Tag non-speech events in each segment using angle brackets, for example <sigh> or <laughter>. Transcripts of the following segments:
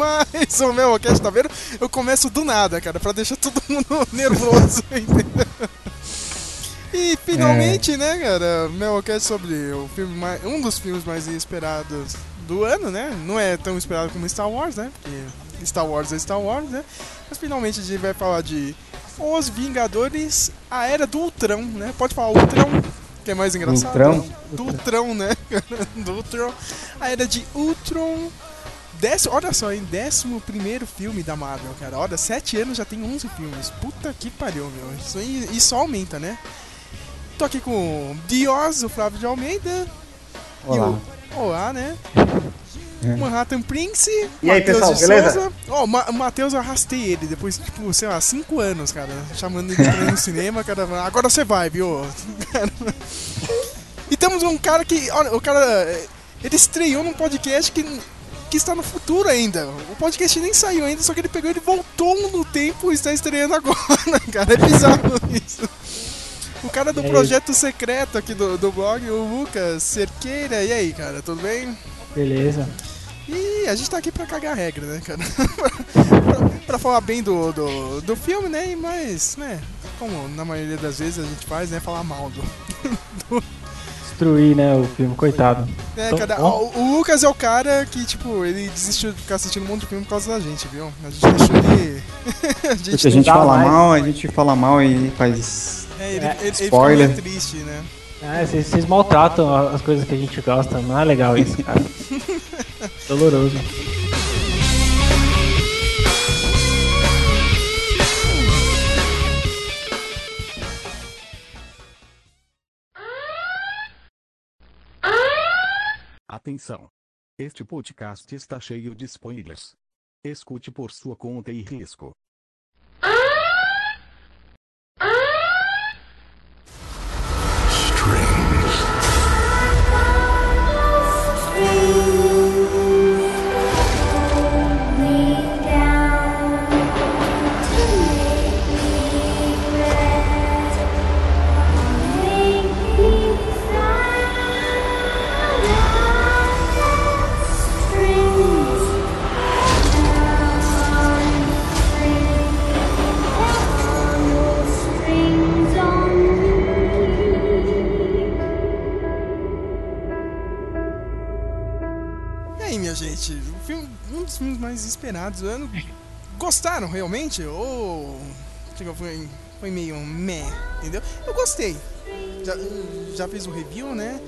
mais o meu cast, tá vendo? Eu começo do nada, cara, pra deixar todo mundo <laughs> nervoso, entendeu? E finalmente, né, cara, Melcast sobre o filme mais, um dos filmes mais esperados do ano, né? Não é tão esperado como Star Wars, né? Porque Star Wars é Star Wars, né? Mas finalmente a gente vai falar de Os Vingadores, a Era do Ultron, né? Pode falar Ultron, que é mais engraçado. Ultron? Do Ultron, né? <laughs> do Ultron. A Era de Ultron. Décimo, olha só, em décimo primeiro filme da Marvel, cara. Olha, sete anos já tem 11 filmes. Puta que pariu, meu. Isso, aí- isso aumenta, né? Tô aqui com o Dios, o Flávio de Almeida. Olá. E o, olá, né? <laughs> É. Manhattan Prince. E aí, Matheus pessoal, beleza? Ó, o Ma- Matheus, eu arrastei ele depois, tipo, sei lá, cinco anos, cara. Chamando ele pra ir no <laughs> cinema, cara. Agora você vai, viu? <laughs> E temos um cara que, olha, o cara, ele estreou num podcast que, que está no futuro ainda. O podcast nem saiu ainda, só que ele pegou, ele voltou no tempo e está estreando agora, <laughs> cara. É bizarro isso. O cara do projeto secreto aqui do, do blog, o Lucas Cerqueira. E aí, cara, tudo bem? Beleza. E a gente tá aqui pra cagar a regra, né, cara? pra, <laughs> pra falar bem do, do, do filme, né? Mas, né, como na maioria das vezes a gente faz, né? Falar mal do. <laughs> Destruir, né, o filme, coitado. É, Então, cara, ó. o, o Lucas é o cara que, tipo, ele desistiu de ficar assistindo um monte de filme por causa da gente, viu? A gente deixou ele. <laughs> a gente, Se a gente fala mais. mal, a gente fala mal e faz. é, ele, É, ele, ele fica spoiler. meio triste, né? É, vocês, vocês maltratam as coisas que a gente gosta. Não é legal isso, cara. <laughs> Doloroso. Atenção! Este podcast está cheio de spoilers. Escute por sua conta e risco. Strings esperados do ano. Gostaram realmente? Ou. chegou, Foi, foi meio meh, entendeu? Eu gostei. Já, já fiz o review, né?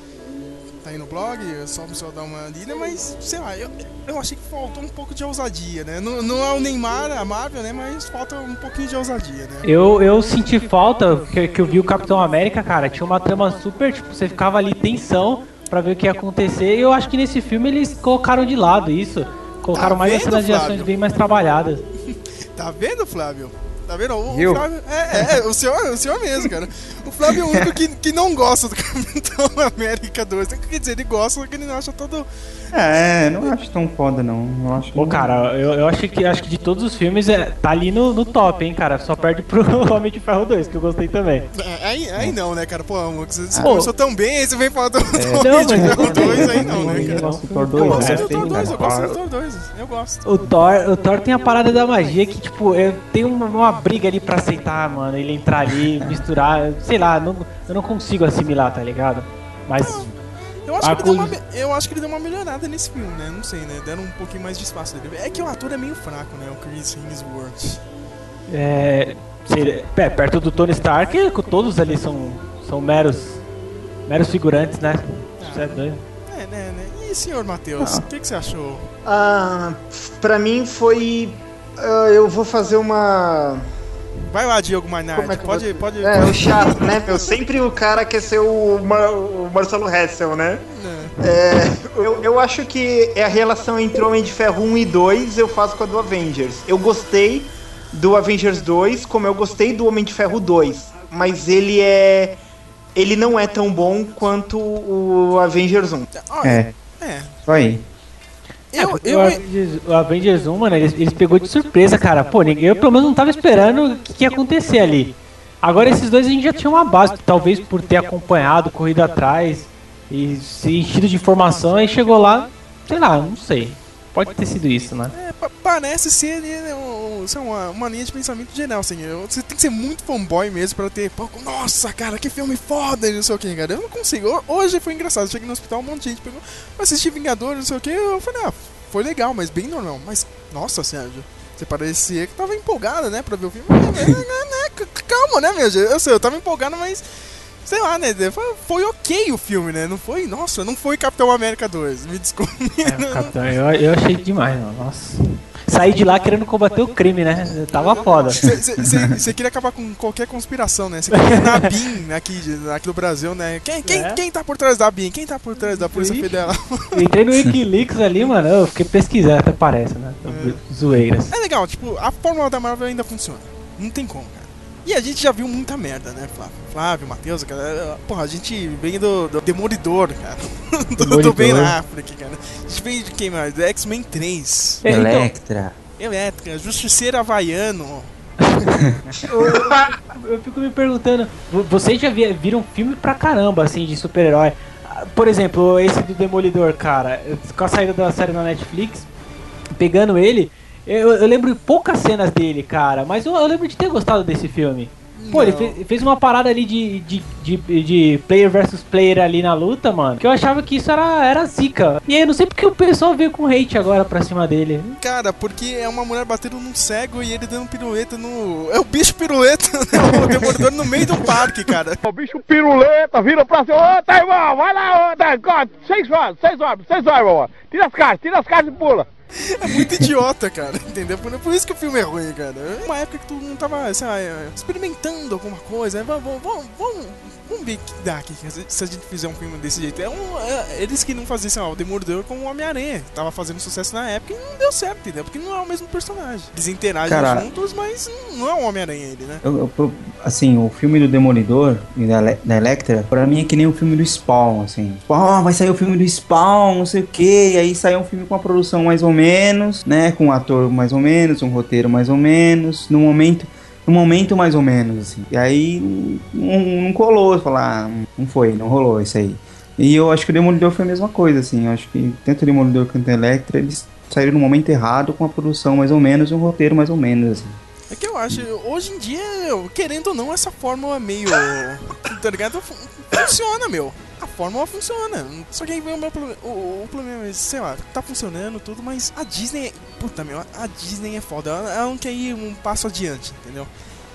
Tá aí no blog, é só pessoal dar uma lida, mas sei lá, eu, eu achei que faltou um pouco de ousadia, né? Não, não é o Neymar, a Marvel, né? Mas falta um pouquinho de ousadia, né? Eu, eu senti falta, que, que eu vi o Capitão América, cara, tinha uma trama super, tipo, você ficava ali tensão pra ver o que ia acontecer. E eu acho que nesse filme eles colocaram de lado isso. Colocaram Tá mais as vendo, cenas de ações bem mais trabalhadas. <laughs> Tá vendo, Flávio? Tá vendo? O, o? Flávio. É, é, o senhor, o senhor mesmo, cara. O Flávio é o único que, que não gosta do <laughs> Capitão América 2. Quer dizer, ele gosta, só que ele não acha todo. É, não acho tão foda, não. Eu acho Pô, cara, eu, eu acho que acho que de todos os filmes é, tá ali no, no top, hein, cara. Só perde pro <laughs> Homem de Ferro 2, que eu gostei também. É, Aí, aí não, né, cara? Pô, amor, você, Pô. começou tão bem, aí você vem falar do, <laughs> do Não, Homem de Ferro gostei. 2, aí não, né, Eu cara? gosto do Thor Pô, 2, Eu né? gosto do Tem, Thor 2, eu gosto do Thor 2, eu gosto. O Thor, o Thor tem a parada da magia que, tipo, eu tenho uma, uma briga ali pra aceitar, mano. Ele entrar ali, misturar, sei lá, não, eu não consigo assimilar, tá ligado? Mas Eu acho, que ele deu uma, eu acho que ele deu uma melhorada nesse filme, né? Não sei, né? Deram um pouquinho mais de espaço dele. É que o ator é meio fraco, né? O Chris Hemsworth. É, seria- é, perto do Tony Stark, todos ali são, são meros, meros figurantes, né? Isso é doido. É, né, né? E senhor Matheus, o que, que você achou? Ah, pra mim foi. ah, eu vou fazer uma. Vai lá, Diogo Mainardi. Como é eu pode, vou- pode. É, o chato, né, meu? Sempre o cara quer ser o, Mar- o Marcelo Hessel, né? É, eu, eu acho que é a relação entre Homem de Ferro 1 e 2 eu faço com a do Avengers. Eu gostei do Avengers 2, como eu gostei do Homem de Ferro 2. Mas ele é. Ele não é tão bom quanto o Avengers 1. Olha, É, é. isso aí. Eu, É, eu, o, Avengers, o Avengers 1, mano, eles, eles pegou de surpresa, cara. Pô, eu pelo menos não tava esperando o que, que ia acontecer ali. Agora esses dois a gente já tinha uma base, talvez por ter acompanhado, corrido atrás e se enchido de informação, aí chegou lá, sei lá, não sei. Pode ter sido isso, né? É, pa- parece ser né, lá, uma, uma linha de pensamento geral, assim. Você tem que ser muito fanboy mesmo pra ter, pô, nossa, cara, que filme foda, não sei o que, cara. Eu não consigo. Ho- Hoje foi engraçado, cheguei no hospital, um monte de gente pegou, "Eu assisti Vingadores, não sei o que, eu falei, ah, foi legal, mas bem normal. Mas, nossa, Sérgio, você parecia que tava empolgado, né, pra ver o filme. <laughs> Né, né, Calma, né, meu? Eu sei, eu tava empolgado, mas. Sei lá, né? Foi, foi ok o filme, né? Não foi. Nossa, não foi Capitão América 2. Me desculpe. É, <laughs> Capitão, eu, eu achei demais, mano. Nossa. Saí de lá querendo combater o crime, né? Tava foda. Você queria acabar com qualquer conspiração, né? Você queria na BIM aqui, aqui no Brasil, né? Quem, quem, É. quem tá por trás da BIM? Quem tá por trás da Polícia Ixi. Federal? Entrei no Wikileaks ali, mano. Eu fiquei pesquisando, até parece, né? Zoeiras. É legal, tipo, a fórmula da Marvel ainda funciona. Não tem como, cara. E a gente já viu muita merda, né, Flávio? Flávio, Matheus, cara. Porra, a gente vem do, do Demolidor, cara. <laughs> Do, do Demolidor. Ben Affleck, cara. A gente vem de quem mais? Do X-Men 3. É, então, Electra. Elétrica, Justiceiro Havaiano. eu fico me perguntando, vo- vocês já vi- viram filme pra caramba, assim, de super-herói? Por exemplo, esse do Demolidor, cara, com a saída da série na Netflix, pegando ele, eu, eu lembro poucas cenas dele, cara, mas eu, eu lembro de ter gostado desse filme. Pô, ele Não. fe- fez uma parada ali de, de, de, de player versus player ali na luta, mano, que eu achava que isso era, era zica. E aí, eu não sei porque o pessoal veio com hate agora pra cima dele. Cara, porque é uma mulher batendo num cego e ele dando pirueta no. É o bicho piruleta, <laughs> né? O demolidor no meio do parque, cara. O bicho piruleta vira pra cima. Ô, tá, irmão, vai lá, ô, tá, seis horas, seis horas, seis horas, irmão. Tira as caixas, tira as caixas e pula. É muito idiota, cara. <laughs> Entendeu? Por, isso que o filme é ruim, cara. Uma época que tu não tava, sei lá, é, experimentando alguma coisa. né? Vamos, vamos, vamos, que dá aqui se a gente fizer um filme desse jeito. É um, é, eles que não faziam, o Demolidor com o Homem-Aranha. Tava fazendo sucesso na época e não deu certo, entendeu? Porque não é o mesmo personagem. Eles interagem Cara- juntos, mas não é o Homem-Aranha ele, né? Eu- eu- assim, o filme do Demolidor e da, da Electra, pra mim é que nem o filme do Spawn, assim. Ah, vai sair o filme do Spawn, não sei o que, e aí sai um filme com uma produção mais ou menos, né, com um ator mais ou menos, um roteiro mais ou menos, no momento, no momento mais ou menos, assim. E aí não, não colou, falar, ah, não foi, não rolou isso aí. E eu acho que o Demolidor foi a mesma coisa, assim. Eu acho que tanto o Demolidor quanto a Electra, eles saíram no momento errado, com uma produção mais ou menos e um roteiro mais ou menos, assim. É que eu acho, hoje em dia, querendo ou não, essa fórmula meio. <laughs> Tá ligado? Fun- Funciona, meu. Fórmula funciona. Só que aí vem o meu problema. O, o problema é, sei lá, tá funcionando tudo, mas a Disney. Puta, meu, a Disney é foda. Ela, ela não quer ir um passo adiante, entendeu?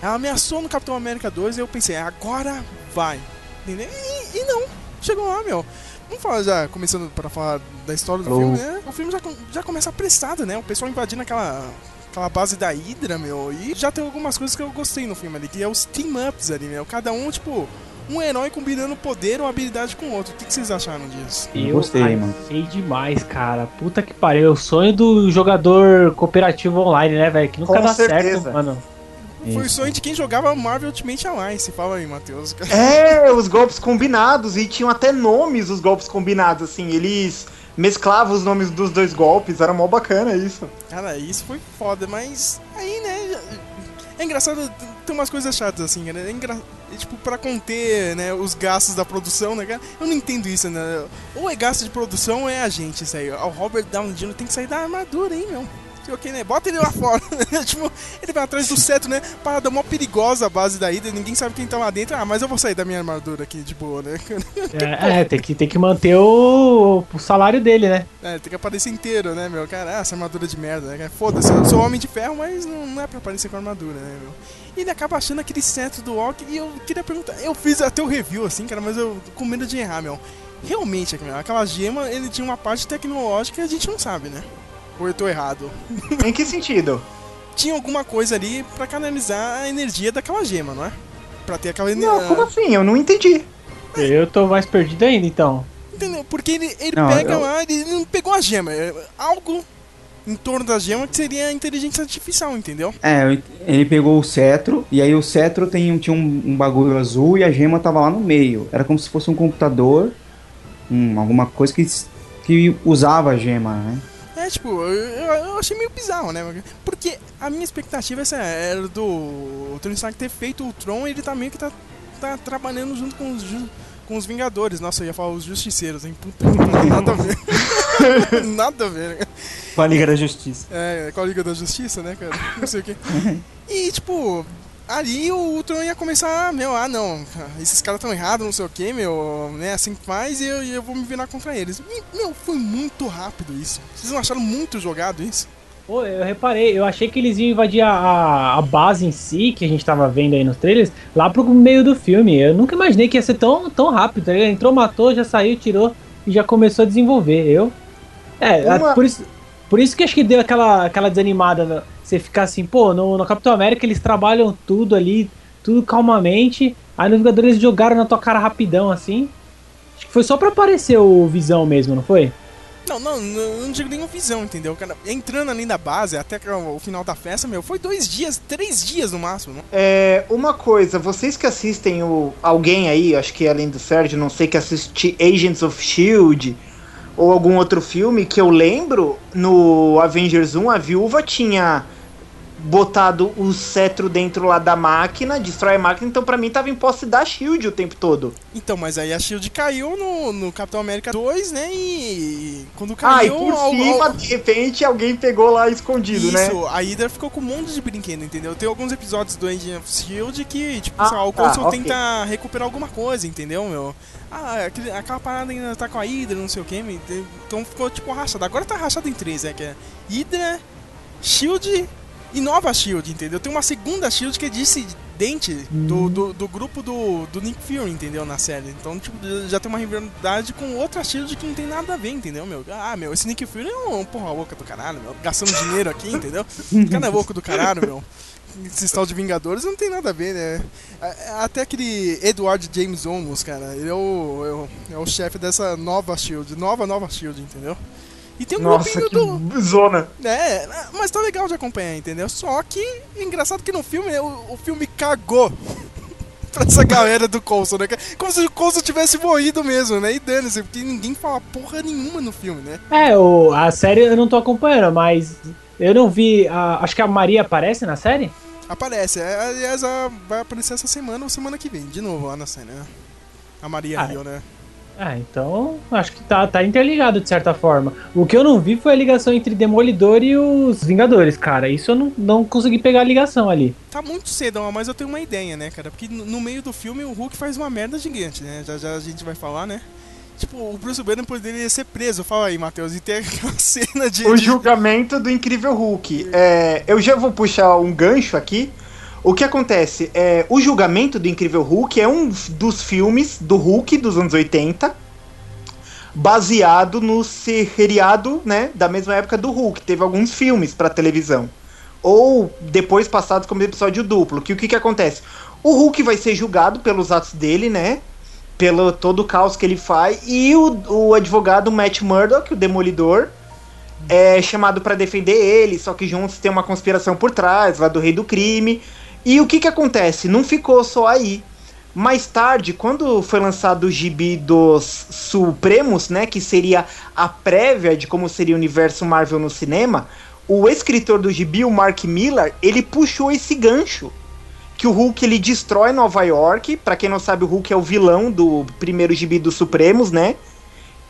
Ela ameaçou no Capitão América 2 e eu pensei, agora vai. Entendeu? E, e não. Chegou lá, meu. Vamos falar já, começando pra falar da história do filme, né? O filme já, já começa apressado, né? O pessoal invadindo aquela aquela base da Hydra, meu. E já tem algumas coisas que eu gostei no filme ali, que é os team-ups ali, meu. Cada um, tipo, um herói combinando poder ou habilidade com o outro. O que, que vocês acharam disso? Eu gostei, mano. Achei demais, cara. Puta que pariu. É o sonho do jogador cooperativo online, né, velho? Que nunca Com dá certeza. certo, mano. Foi o sonho de quem jogava Marvel Ultimate Alliance. Fala aí, Matheus. <laughs> É, os golpes combinados, e tinham até nomes os golpes combinados, assim, eles mesclavam os nomes dos dois golpes, era mó bacana isso. Cara, isso foi foda, mas aí, né? É engraçado, tem umas coisas chatas assim, cara. É engra... é, tipo, pra conter né, os gastos da produção, né, cara? Eu não entendo isso, né? Ou é gasto de produção ou é a gente, isso aí. O Robert Downey Jr. tem que sair da armadura, hein, meu? Ok, né? Bota ele lá fora. <laughs> tipo, ele vai atrás do cetro, né? Parada mó perigosa a base da ida, ninguém sabe quem tá lá dentro. Ah, mas eu vou sair da minha armadura aqui de boa, né? <laughs> É, é, tem, que, tem que manter o, o salário dele, né? É, tem que aparecer inteiro, né, meu? Cara, ah, essa armadura de merda, né? Foda-se, eu sou homem de ferro, mas não, não é pra aparecer com armadura, né, meu? E ele acaba achando aquele cetro do Walk e eu queria perguntar, eu fiz até o review, assim, cara, mas eu com medo de errar, meu. Realmente, aquela gema, ele tinha uma parte tecnológica que a gente não sabe, né? Ou eu tô errado? <laughs> Em que sentido? Tinha alguma coisa ali pra canalizar a energia daquela gema, não é? Pra ter aquela Não, energia. como assim? Eu não entendi. Eu tô mais perdido ainda, então. Entendeu? Porque ele, ele Não, pega eu- lá, ele não pegou a gema. é Algo em torno da gema que seria a inteligência artificial, entendeu? É, ele pegou o cetro, e aí o cetro tem, tinha um, um bagulho azul e a gema tava lá no meio. Era como se fosse um computador, um, alguma coisa que, que usava a gema, né? É, tipo, eu, eu- achei meio bizarro, né? Porque a minha expectativa essa era do o Tony Stark ter feito o Tron e ele tá meio que tá, tá trabalhando junto com os, com os Vingadores. Nossa, eu ia falar os Justiceiros, hein? Puta, <laughs> nada a ver. <laughs> nada a ver, né? Com a Liga da Justiça. É, com a Liga da Justiça, né, cara? Não sei o quê. <laughs> E, tipo, ali o Ultron ia começar, meu, ah, não, esses caras estão errados, não sei o quê, meu, né, assim que faz e eu, eu vou me virar contra eles. E, meu, foi muito rápido isso. Vocês não acharam muito jogado isso? Pô, eu reparei, eu achei que eles iam invadir a, a, base em si, que a gente tava vendo aí nos trailers, lá pro meio do filme. Eu nunca imaginei que ia ser tão, tão rápido. tá ligado? Entrou, matou, já saiu, tirou e já começou a desenvolver. Eu. É, Uma- é, por isso. Por isso que acho que deu aquela, aquela desanimada. né? Você ficar assim, pô, no, no Capitão América eles trabalham tudo ali, tudo calmamente. Aí no Vingadores eles jogaram na tua cara rapidão, assim. Acho que foi só pra aparecer o Visão mesmo, não foi? Não, não, não, eu não digo nenhuma visão, entendeu? Cara, entrando ali na base, até que o final da festa, meu, foi dois dias, três dias no máximo. Não? É, uma coisa, vocês que assistem o. Alguém aí, acho que além do Sérgio, não sei, que assiste Agents of Shield ou algum outro filme que eu lembro, no Avengers 1, a viúva tinha botado o cetro dentro lá da máquina, destrói a máquina, então pra mim tava em posse da Shield o tempo todo. Então, mas aí a Shield caiu no, no Capitão América 2, né? E quando Ah, e caiu. por cima, al- de repente, alguém pegou lá escondido, né? Isso, a Hydra ficou com um monte de brinquedo, entendeu? Tem alguns episódios do Agent of Shield que, tipo, Ah, sei lá, o tá, Coulson ok. tenta recuperar alguma coisa, entendeu, meu? Ah, aquele- aquela parada ainda tá com a Hydra, não sei o que, então ficou tipo rachado. Agora tá rachado em três, é que é Hydra, Shield e nova Shield, entendeu? Tem uma segunda Shield que é dissidente do, do, do grupo do, do Nick Fury, entendeu? Na série. Então, tipo, já tem uma rivalidade com outra Shield que não tem nada a ver, entendeu, meu? Ah, meu, esse Nick Fury é um porra louca do caralho, meu. Gastando dinheiro aqui, entendeu? O cara é louco do caralho, meu. Esse tal de Vingadores não tem nada a ver, né? A- Até aquele Edward James Olmos, cara, ele é o, é o, é o chefe dessa nova Shield, nova, nova Shield, entendeu? E tem um Nossa, grupinho que do. zona. É, mas tá legal de acompanhar, entendeu? Só que, engraçado que no filme, né, o, o filme cagou <laughs> pra essa galera do Coulson, né? Como se o Coulson tivesse morrido mesmo, né? E dane-se, porque ninguém fala porra nenhuma no filme, né? É, o, a série eu não tô acompanhando, mas eu não vi. a- acho que a Maria aparece na série? Aparece, é, aliás, vai aparecer essa semana ou semana que vem, de novo lá na cena, né? A Maria Ah, né? Ah, então acho que tá, tá interligado de certa forma. O que eu não vi foi a ligação entre Demolidor e os Vingadores, cara. Isso eu não, não consegui pegar a ligação ali. Tá muito cedo, mas eu tenho uma ideia, né, cara? Porque no no meio do filme o Hulk faz uma merda gigante, né? Já já a gente vai falar, né? Tipo, o Bruce Banner poderia ser preso. Fala aí, Matheus. E tem aquela <laughs> cena de. O julgamento do Incrível Hulk. É, eu já vou puxar um gancho aqui. O que acontece? É, o julgamento do Incrível Hulk é um dos filmes do Hulk dos anos 80, baseado no seriado, né, da mesma época do Hulk. Teve alguns filmes pra televisão. Ou depois passados como episódio duplo. Que o que, que acontece? O Hulk vai ser julgado pelos atos dele, né? Pelo todo o caos que ele faz. E o, o advogado Matt Murdock, o Demolidor, é chamado pra defender ele, só que juntos tem uma conspiração por trás, lá do rei do crime. E o que que acontece? Não ficou só aí. Mais tarde, quando foi lançado o gibi dos Supremos, né, que seria a prévia de como seria o universo Marvel no cinema, o escritor do gibi, o Mark Millar, ele puxou esse gancho que o Hulk ele destrói Nova York. Pra quem não sabe, o Hulk é o vilão do primeiro gibi dos Supremos, né?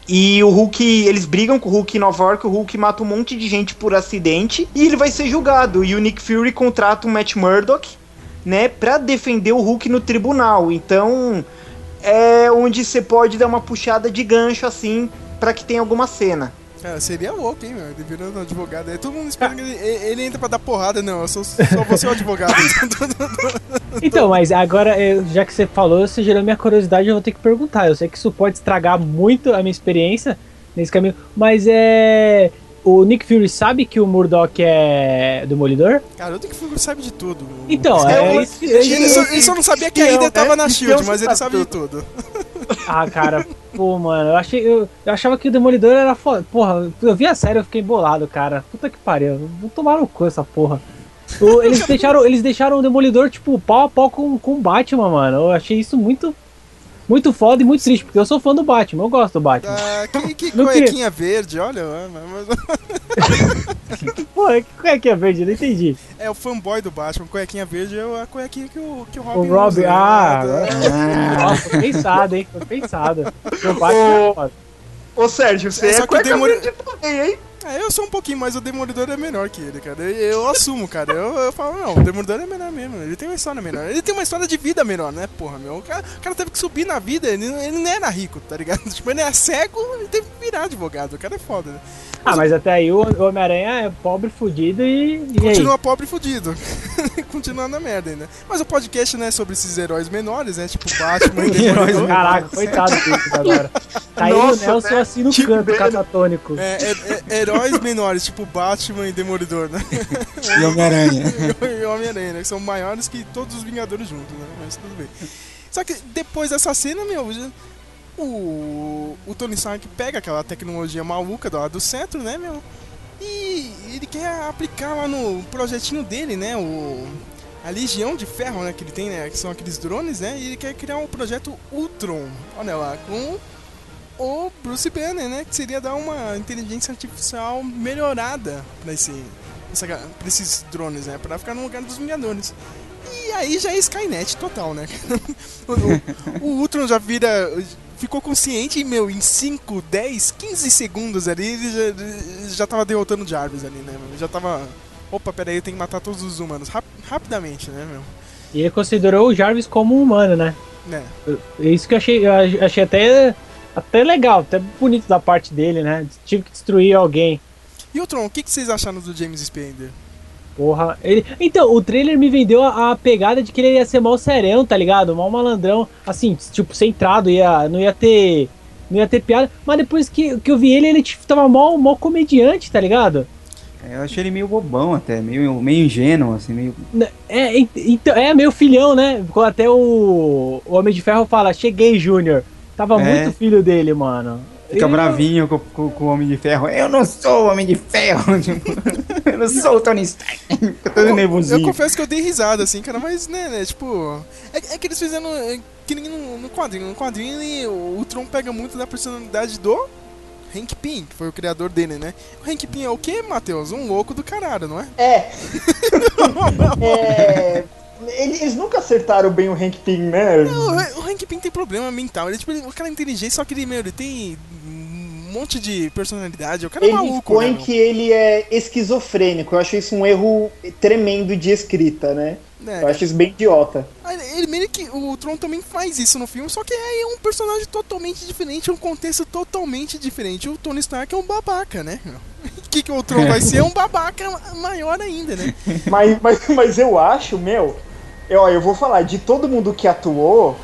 E o Hulk, eles brigam com o Hulk em Nova York, o Hulk mata um monte de gente por acidente e ele vai ser julgado. E o Nick Fury contrata o Matt Murdock, né, pra defender o Hulk no tribunal. Então, é onde você pode dar uma puxada de gancho assim pra que tenha alguma cena. Cara, seria louco, hein, meu? Ele virando advogado. Aí todo mundo espera que ele, ele entra pra dar porrada. Não, eu sou, só vou ser o advogado. <laughs> Então, mas agora, eu- já que você falou, você gerou minha curiosidade, eu vou ter que perguntar. Eu sei que isso pode estragar muito a minha experiência nesse caminho, mas é. O Nick Fury sabe que o Murdoch é demolidor? Cara, eu tenho que sabe de tudo. Então, É é, um- isso. Ele só, ele só não sabia que a Hydra Espião, tava né? na Espião Shield, mas ele sabe sabe de tudo. Ah, cara, pô, mano, eu achei. Eu, eu achava que o Demolidor era foda. Porra, eu vi a série eu fiquei bolado, cara. Puta que pariu. Vou tomar no cu essa porra. Eles, deixaram, eles deixaram o Demolidor, tipo, pau a pau com, com o Batman, mano. Eu achei isso muito. Muito foda e muito triste, porque eu sou fã do Batman, eu gosto do Batman. Ah, que, que <laughs> cuequinha verde, olha. mas- <laughs> Pô, que cuequinha verde? Eu não entendi. É o fanboy do Batman. Cuequinha verde é a cuequinha que o, que o O Robin Rob, usa, né? ah, Tá. nossa, foi pensado, hein? Foi pensado. O Batman é foda. Ô Sérgio, você É, é, cueca Demoli- verde também, hein? Eu sou um pouquinho, mas o Demolidor é menor que ele, cara. Eu, eu assumo, cara. Eu, eu falo, não, o Demolidor é menor mesmo. Ele tem uma história menor. Ele tem uma história de vida menor, né, porra, meu? O cara, o cara teve que subir na vida, ele, ele não era rico, tá ligado? <laughs> Tipo, ele é cego, ele teve que virar advogado. O cara é foda, né? Ah, mas até aí o Homem-Aranha é pobre, fudido e. e aí? Continua pobre e fudido. <laughs> Continua na merda ainda. Mas o podcast não é sobre esses heróis menores, né? Tipo Batman e <laughs> Demolidor. Caraca, coitado dele agora. Tá aí o Nossa, Nelson né? assim no Tipo canto, catatônico. É, é- é- heróis menores, tipo Batman e Demolidor, né? E Homem-Aranha. <laughs> e Homem-Aranha, né? Que são maiores que todos os Vingadores juntos, né? Mas tudo bem. Só que depois dessa cena, meu, o, o Tony Stark pega aquela tecnologia maluca lado do centro, né, meu? E ele quer aplicar lá no projetinho dele, né? O, a Legião de Ferro, né? Que ele tem, né? Que são aqueles drones, né? E ele quer criar um projeto Ultron, olha lá, com o Bruce Banner, né? Que seria dar uma inteligência artificial melhorada pra, esse, essa, pra esses drones, né? Pra ficar no lugar dos Vingadores. E aí já é Skynet total, né? <laughs> o, o- o Ultron já vira. Ficou consciente e, meu, em 5, 10, 15 segundos ali, ele já, já tava derrotando o Jarvis ali, né? meu? Já tava. Opa, peraí, eu tenho que matar todos os humanos. Rap- rapidamente, né, meu? E ele considerou o Jarvis como um humano, né? É isso que eu achei, eu ach- achei até, até legal, até bonito da parte dele, né? Tive que destruir alguém. E o Tron, o que, que vocês acharam do James Spader? Porra, ele. Então, o trailer me vendeu a, a pegada de que ele ia ser mal serão, tá ligado? Mal malandrão, assim, tipo, centrado, ia, não ia ter. Não ia ter piada. Mas depois que, que eu vi ele, ele tipo, tava mal, mal comediante, tá ligado? Eu achei ele meio bobão até, meio, meio ingênuo, assim, meio. É, ent- então, é meio filhão, né? Até o, o Homem de Ferro fala, cheguei, Júnior. Tava É. muito filho dele, mano. Fica Ele- bravinho com, com- com o Homem de Ferro. Eu não sou o Homem de Ferro. <laughs> tipo, eu não sou o Tony Stark. <laughs> Fica todo Eu nervosinho. confesso que eu dei risada, assim, cara, mas, né, né tipo... É, é que eles fizeram é, que nem no, no quadrinho. No quadrinho, ele, o, o Tron pega muito da personalidade do Hank Pym, que foi o criador dele, né? O Hank Pym é o quê, Matheus? Um louco do caralho, não é? É. <laughs> é. Eles nunca acertaram bem o Hank Pym, né? O, o Hank Pym tem problema mental. Ele, tipo, ele, o cara é inteligente, só que ele, meu, ele tem um monte de personalidade. O cara é Ele maluco, põe né, que ele é esquizofrênico. Eu acho isso um erro tremendo de escrita, né? É, Eu acho isso bem idiota. Aí Ele meio que. O Tron também faz isso no filme, só que é um personagem totalmente diferente, um contexto totalmente diferente. O Tony Stark é um babaca, né? O que, que o Tron vai ser? É um babaca maior ainda, né? <laughs> Mas, mas, mas eu acho, meu. Eu, eu vou falar, de todo mundo que atuou,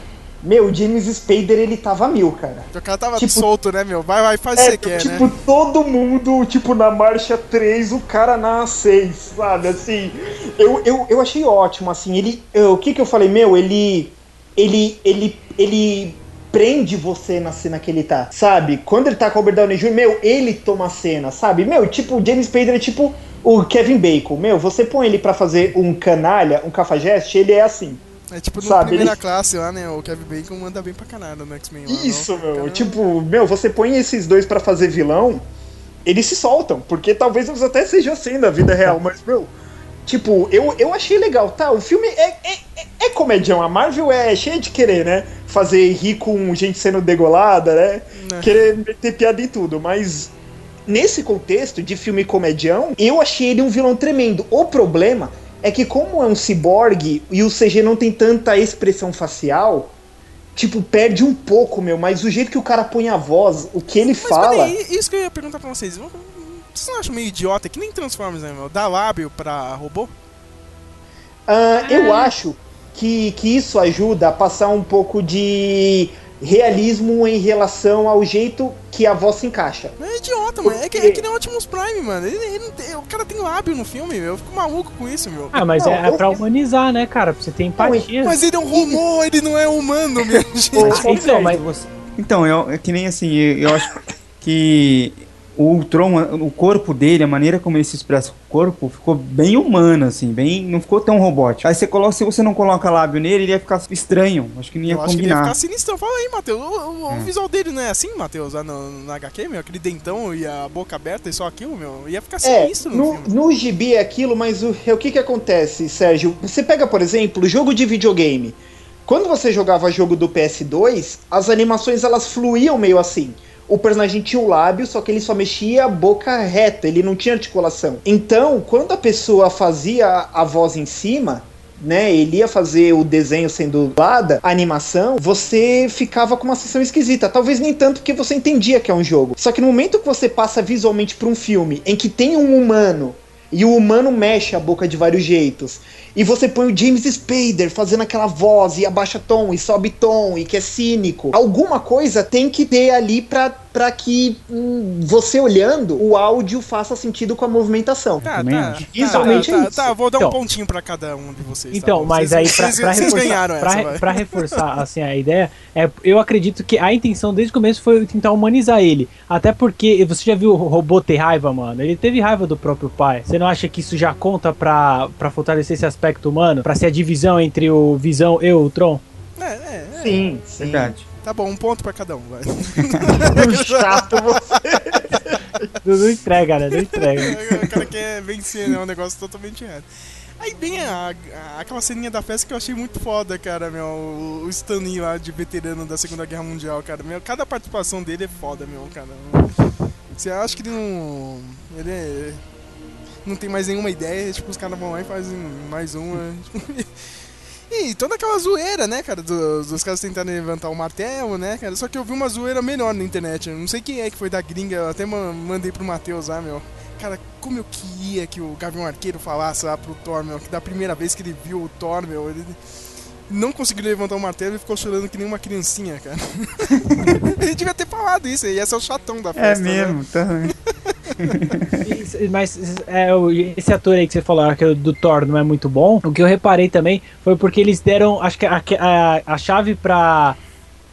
meu, o James Spader ele tava mil, cara. O cara tava Tipo- solto, né, meu? Vai, vai, faz o que É, você quer, tipo, né? todo mundo, tipo, na marcha 3, o cara na 6, sabe? Assim, eu, eu, eu achei ótimo, assim, ele. eu- o que que eu falei, meu, ele. Ele. Ele. Ele prende você na cena que ele tá, sabe? Quando ele tá com o Robert Downey Jr., meu, ele toma a cena, sabe? Meu, tipo, o James Spader é tipo o Kevin Bacon. Meu, você põe ele pra fazer um canalha, um cafajeste, ele é assim. É tipo no sabe, primeira ele- classe lá, né? O Kevin Bacon manda bem pra caralho no X-Men. Isso, meu. Tipo, meu, você põe esses dois pra fazer vilão, eles se soltam, porque talvez eles até sejam assim na vida real, <laughs> mas, meu, tipo, eu, eu achei legal, tá? O filme é, é, é, é comedião, a Marvel é cheia de querer, né? Fazer rir com gente sendo degolada, né? Né. Querer meter piada em tudo, mas nesse contexto de filme comedião, eu achei ele um vilão tremendo. O problema é que, como é um ciborgue e o CG não tem tanta expressão facial, tipo, perde um pouco, meu. Mas o jeito que o cara põe a voz, o que ele Mas fala. peraí, isso que eu ia perguntar pra vocês. Vocês não acham meio idiota? Que nem Transformers, né, meu? Dá lábio pra robô? Ah, eu acho que, que isso ajuda a passar um pouco de realismo em relação ao jeito que a voz se encaixa. É idiota, mano. É que, é que nem o Optimus Prime, mano. Ele, ele tem- o cara tem lábio no filme, meu. Eu fico maluco com isso, meu. Ah, mas Não, é, é eu- pra humanizar, né, cara? Pra você ter empatia. Mas ele é um robô, ele não é humano, minha <laughs> gente. então, mas Então, eu, é que nem assim, eu, eu acho que o Ultron, o corpo dele, a maneira como ele se expressa com o corpo, ficou bem humano, assim, bem. Não ficou tão robótico. Aí você coloca, se você não coloca lábio nele, ele ia ficar estranho. Acho que não ia Eu acho que ele ia combinar. ficar sinistro. Fala aí, Matheus. O, o- o É. visual dele não é assim, Matheus? No, no HQ, meu? Aquele dentão e a boca aberta e só aquilo, meu. Ia ficar É, sinistro no, no, filme. no gibi é aquilo, mas o, o que que acontece, Sérgio? Você pega, por exemplo, jogo de videogame. Quando você jogava jogo do PS2, as animações elas fluíam meio assim. O personagem tinha o lábio, só que ele só mexia a boca reta, ele não tinha articulação. Então, quando a pessoa fazia a voz em cima, né, ele ia fazer o desenho sendo dublada, a animação, você ficava com uma sensação esquisita. Talvez nem tanto porque você entendia que é um jogo. Só que no momento que você passa visualmente para um filme em que tem um humano e o humano mexe a boca de vários jeitos. E você põe o James Spader fazendo aquela voz e abaixa tom e sobe tom e que é cínico. Alguma coisa tem que ter ali pra, pra que hum, você olhando o áudio faça sentido com a movimentação. Tá, tá, acho. tá, Visualmente tá, é tá, isso. tá, vou dar um Então. pontinho pra cada um de vocês. Então, tá? mas Vocês- aí pra, vocês, pra vocês reforçar, ganharam pra, essa, pra reforçar assim, a ideia, é, eu acredito que a intenção desde o começo foi tentar humanizar ele. Até porque você já viu o robô ter raiva, mano? Ele teve raiva do próprio pai. Você não acha que isso já conta pra, pra fortalecer esse aspecto humano? Pra ser a divisão entre o Visão e o Ultron? É, é, é. Sim, sim. Verdade. Tá bom, um ponto pra cada um, vai. <laughs> Chato você. Não, não entrega, né? Não entrega. o cara quer vencer, né? É um negócio totalmente errado. Aí vem a, a- aquela ceninha da festa que eu achei muito foda, cara, meu. O, o Stan Lee lá de veterano da Segunda Guerra Mundial, cara. Meu, cada participação dele é foda, meu, cara. Você acha que ele não. Ele é- não tem mais nenhuma ideia, tipo, os caras vão lá e fazem mais uma. <laughs> E toda aquela zoeira, né, cara, dos, dos caras tentarem levantar o martelo, né, cara. Só que eu vi uma zoeira melhor na internet. Eu não sei quem é que foi da gringa, eu até ma- mandei pro Matheus lá, meu. Cara, como eu queria que o Gavião Arqueiro falasse lá pro Thor, meu, que da primeira vez que ele viu o Thor, meu, ele não conseguiu levantar o martelo e ficou chorando que nem uma criancinha, cara. <laughs> ele devia ter falado isso, ia ser o chatão da É festa. né? mesmo, tá. E- Mas é, esse ator aí que você falou que é do Thor não é muito bom. O que eu reparei também foi porque eles deram, acho que a, a, a chave pra.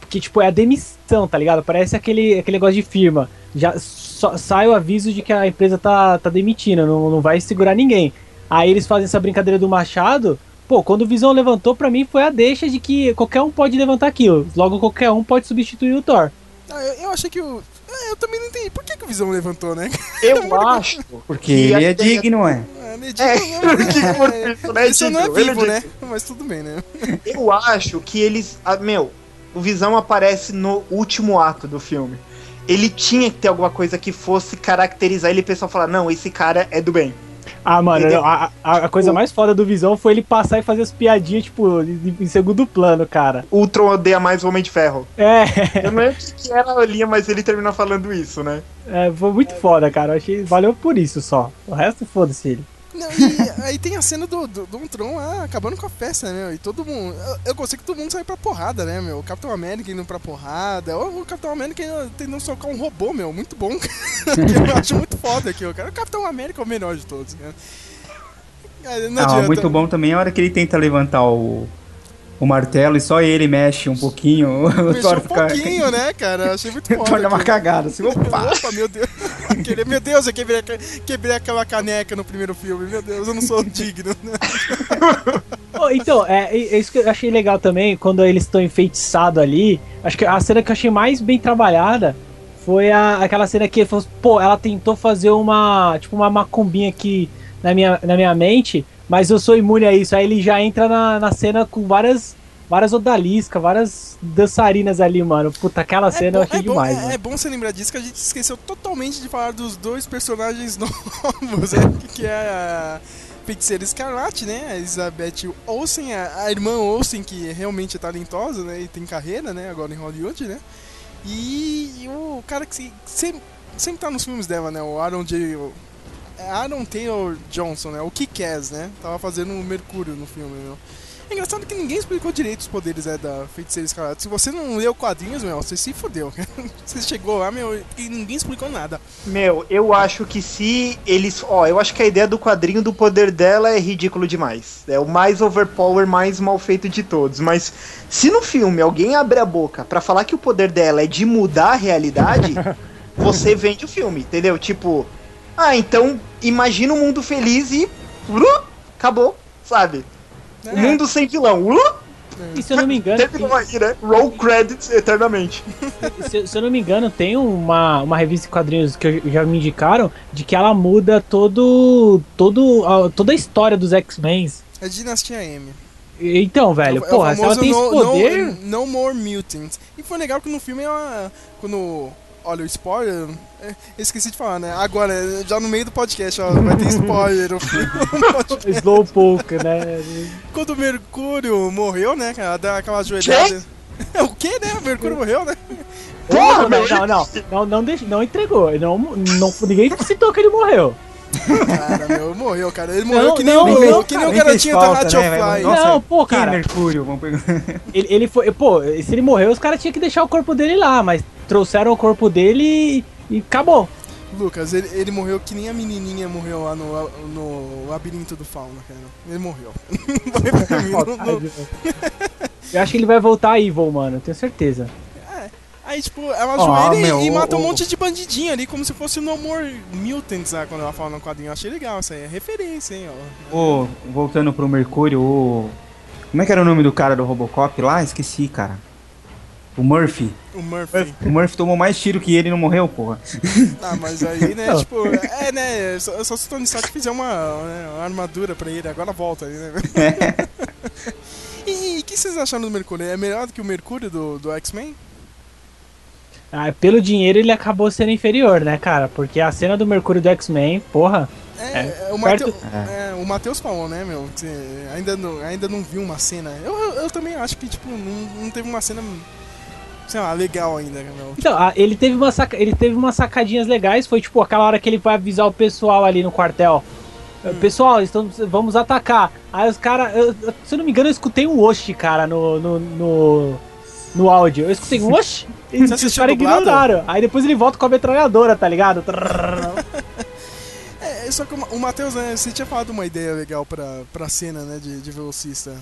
Que tipo é a demissão, tá ligado? Parece aquele, aquele negócio de firma. Já só- sai o aviso de que a empresa tá, tá demitindo, não, não vai segurar ninguém. Aí eles fazem essa brincadeira do machado. Pô, quando o Visão levantou, pra mim foi a deixa de que qualquer um pode levantar aquilo. Logo, qualquer um pode substituir o Thor. Ah, eu, eu achei que o. ah, Eu também não entendi. Por que, que o Visão levantou, né? <laughs> Eu acho. <laughs> Porque que ele é digno, é. <laughs> É, né, É, digno, é, por é, isso, não é é vivo, né? Mas tudo bem, né? Eu acho que eles. ah, meu, o Visão aparece no último ato do filme. Ele tinha que ter alguma coisa que fosse caracterizar ele e o pessoal falar: não, esse cara é do bem. Ah, mano, a, a- coisa mais foda do Visão foi ele passar e fazer as piadinhas, tipo, em, segundo plano, cara. O Ultron odeia mais o Homem de Ferro. É, Eu não lembro o que era a linha, mas ele terminou falando isso, né? é, foi muito foda, cara. Eu achei, valeu por isso só. O resto, foda-se ele. Não, e <laughs> aí tem a cena do, do, do Ultron lá acabando com a festa, né? E todo mundo. Eu, eu gostei que todo mundo saiu pra porrada, né, meu? O Capitão América indo pra porrada. O, o Capitão América tentando socar um robô, meu. Muito bom, <laughs> eu acho muito foda aqui, o cara. O Capitão América é o melhor de todos. Cara, Não Ah, adianta. muito bom também a hora que ele tenta levantar o, o martelo e só ele mexe um pouquinho. <laughs> Thor um fica. pouquinho, né, cara? Eu achei muito <laughs> foda. Torna uma cagada, assim, opa! Opa, meu Deus. <laughs> Aquele- meu Deus, eu quebrei, quebrei aquela caneca no primeiro filme. Meu Deus, eu não sou digno. Né? Pô, então, é, é isso que eu achei legal também, quando eles estão enfeitiçados ali. Acho que a cena que eu achei mais bem trabalhada foi a, aquela cena que ele falou, pô, ela tentou fazer uma, tipo, uma macumbinha aqui na minha, na minha mente, mas eu sou imune a isso. Aí ele já entra na, na cena com várias, várias odaliscas, várias dançarinas ali, mano. Puta, aquela cena eu bom, achei é bom- demais, é, mano. é bom você lembrar disso que a gente esqueceu totalmente de falar dos dois personagens <laughs> novos, né? Que é a feiticeira Escarlate, né? A Elizabeth Olsen, a, a irmã Olsen, que realmente é talentosa, né? E tem carreira, né? Agora em Hollywood, né? E, e o cara que se- sempre, sempre tá nos filmes dela, né? O Aaron J. Aaron Taylor Johnson, né? O Kick-Ass, né? Tava fazendo o Mercúrio no filme, meu. É engraçado que ninguém explicou direito os poderes né, da feiticeira escarlate. Se você não leu quadrinhos, meu, você se fodeu. <laughs> Você chegou lá, meu, e ninguém explicou nada. Meu, eu acho que se eles. Ó, eu acho que a ideia do quadrinho do poder dela é ridículo demais. É o mais overpower, mais mal feito de todos. Mas se no filme alguém abre a boca pra falar que o poder dela é de mudar a realidade, <laughs> você vende o filme, entendeu? Tipo, ah, então imagina um mundo feliz e. uh, acabou, sabe? É. O mundo sem vilão. uh, E se eu não me engano, terminou aí, né? Roll credits eternamente. se, se eu não me engano, tem uma, uma revista de quadrinhos que eu- já me indicaram de que ela muda todo, todo, a- toda a história dos X-Men. É Dinastia M. Então, velho, É o- é porra, se ela tem esse no, poder. No, no More Mutants. E foi legal que no filme ela. Quando. Olha, o spoiler. É, esqueci de falar, né? Agora, já no meio do podcast, ó, vai ter spoiler. o filme. <laughs> Slowpoke, né? Quando o Mercúrio morreu, né, cara? Dá aquela joelhada. o quê, né? O Mercúrio morreu, né? não, não, não, não, não, não, não entregou. Não, não, ninguém citou que ele morreu. Cara, meu, morreu, cara. Ele morreu Não, que nem, não, o, não, que nem o Nem fez garotinho da Ratio né? Fly. Nossa, Não, pô, é cara. Mercúrio? Vamos pegar. Ele, ele foi. Pô, se ele morreu, os caras tinham que deixar o corpo dele lá, mas trouxeram o corpo dele e, e acabou. Lucas, ele, ele morreu que nem a menininha morreu lá no, no labirinto do fauna, cara. Ele morreu. <laughs> Não- Eu acho que ele vai voltar Evil, mano, tenho certeza. Aí, tipo, ela ajoelha e- meu, e mata um o- monte de bandidinho ali, como se fosse No More Mutants, ah, quando ela fala no quadrinho. Eu achei legal isso aí. É referência, hein, ó. Ô, voltando pro Mercúrio, o. Como é que era o nome do cara do Robocop lá? Esqueci, cara. O Murphy. O Murphy. O Murphy tomou mais tiro que ele e não morreu, porra. <laughs> Ah, mas aí, né, tipo, é, né, só, só se o Tony Stark fizer uma, né, uma armadura pra ele, agora volta aí, né? <laughs> e o que vocês acharam do Mercúrio? É melhor do que o Mercúrio do, do X-Men? Ah, pelo dinheiro ele acabou sendo inferior, né, cara? Porque a cena do Mercúrio do X-Men, porra. É, É, o Mateu- é, o Matheus falou, né, meu, ainda não, ainda não viu uma cena. Eu, eu, eu também acho que, tipo, não, não teve uma cena, sei lá, legal ainda, né, meu. Então, ele teve, uma saca- ele teve umas sacadinhas legais, foi tipo aquela hora que ele vai avisar o pessoal ali no quartel. Eh, Pessoal, estamos, vamos atacar. Aí os caras. Se eu não me engano, eu escutei um Oshi, cara, no, no, no, no áudio. Eu escutei um <laughs> Oshi e os caras ignoraram. Aí depois ele volta com a metralhadora, tá ligado? <laughs> É, só que o Matheus, né, você tinha falado uma ideia legal pra, pra cena, né, de, de velocista.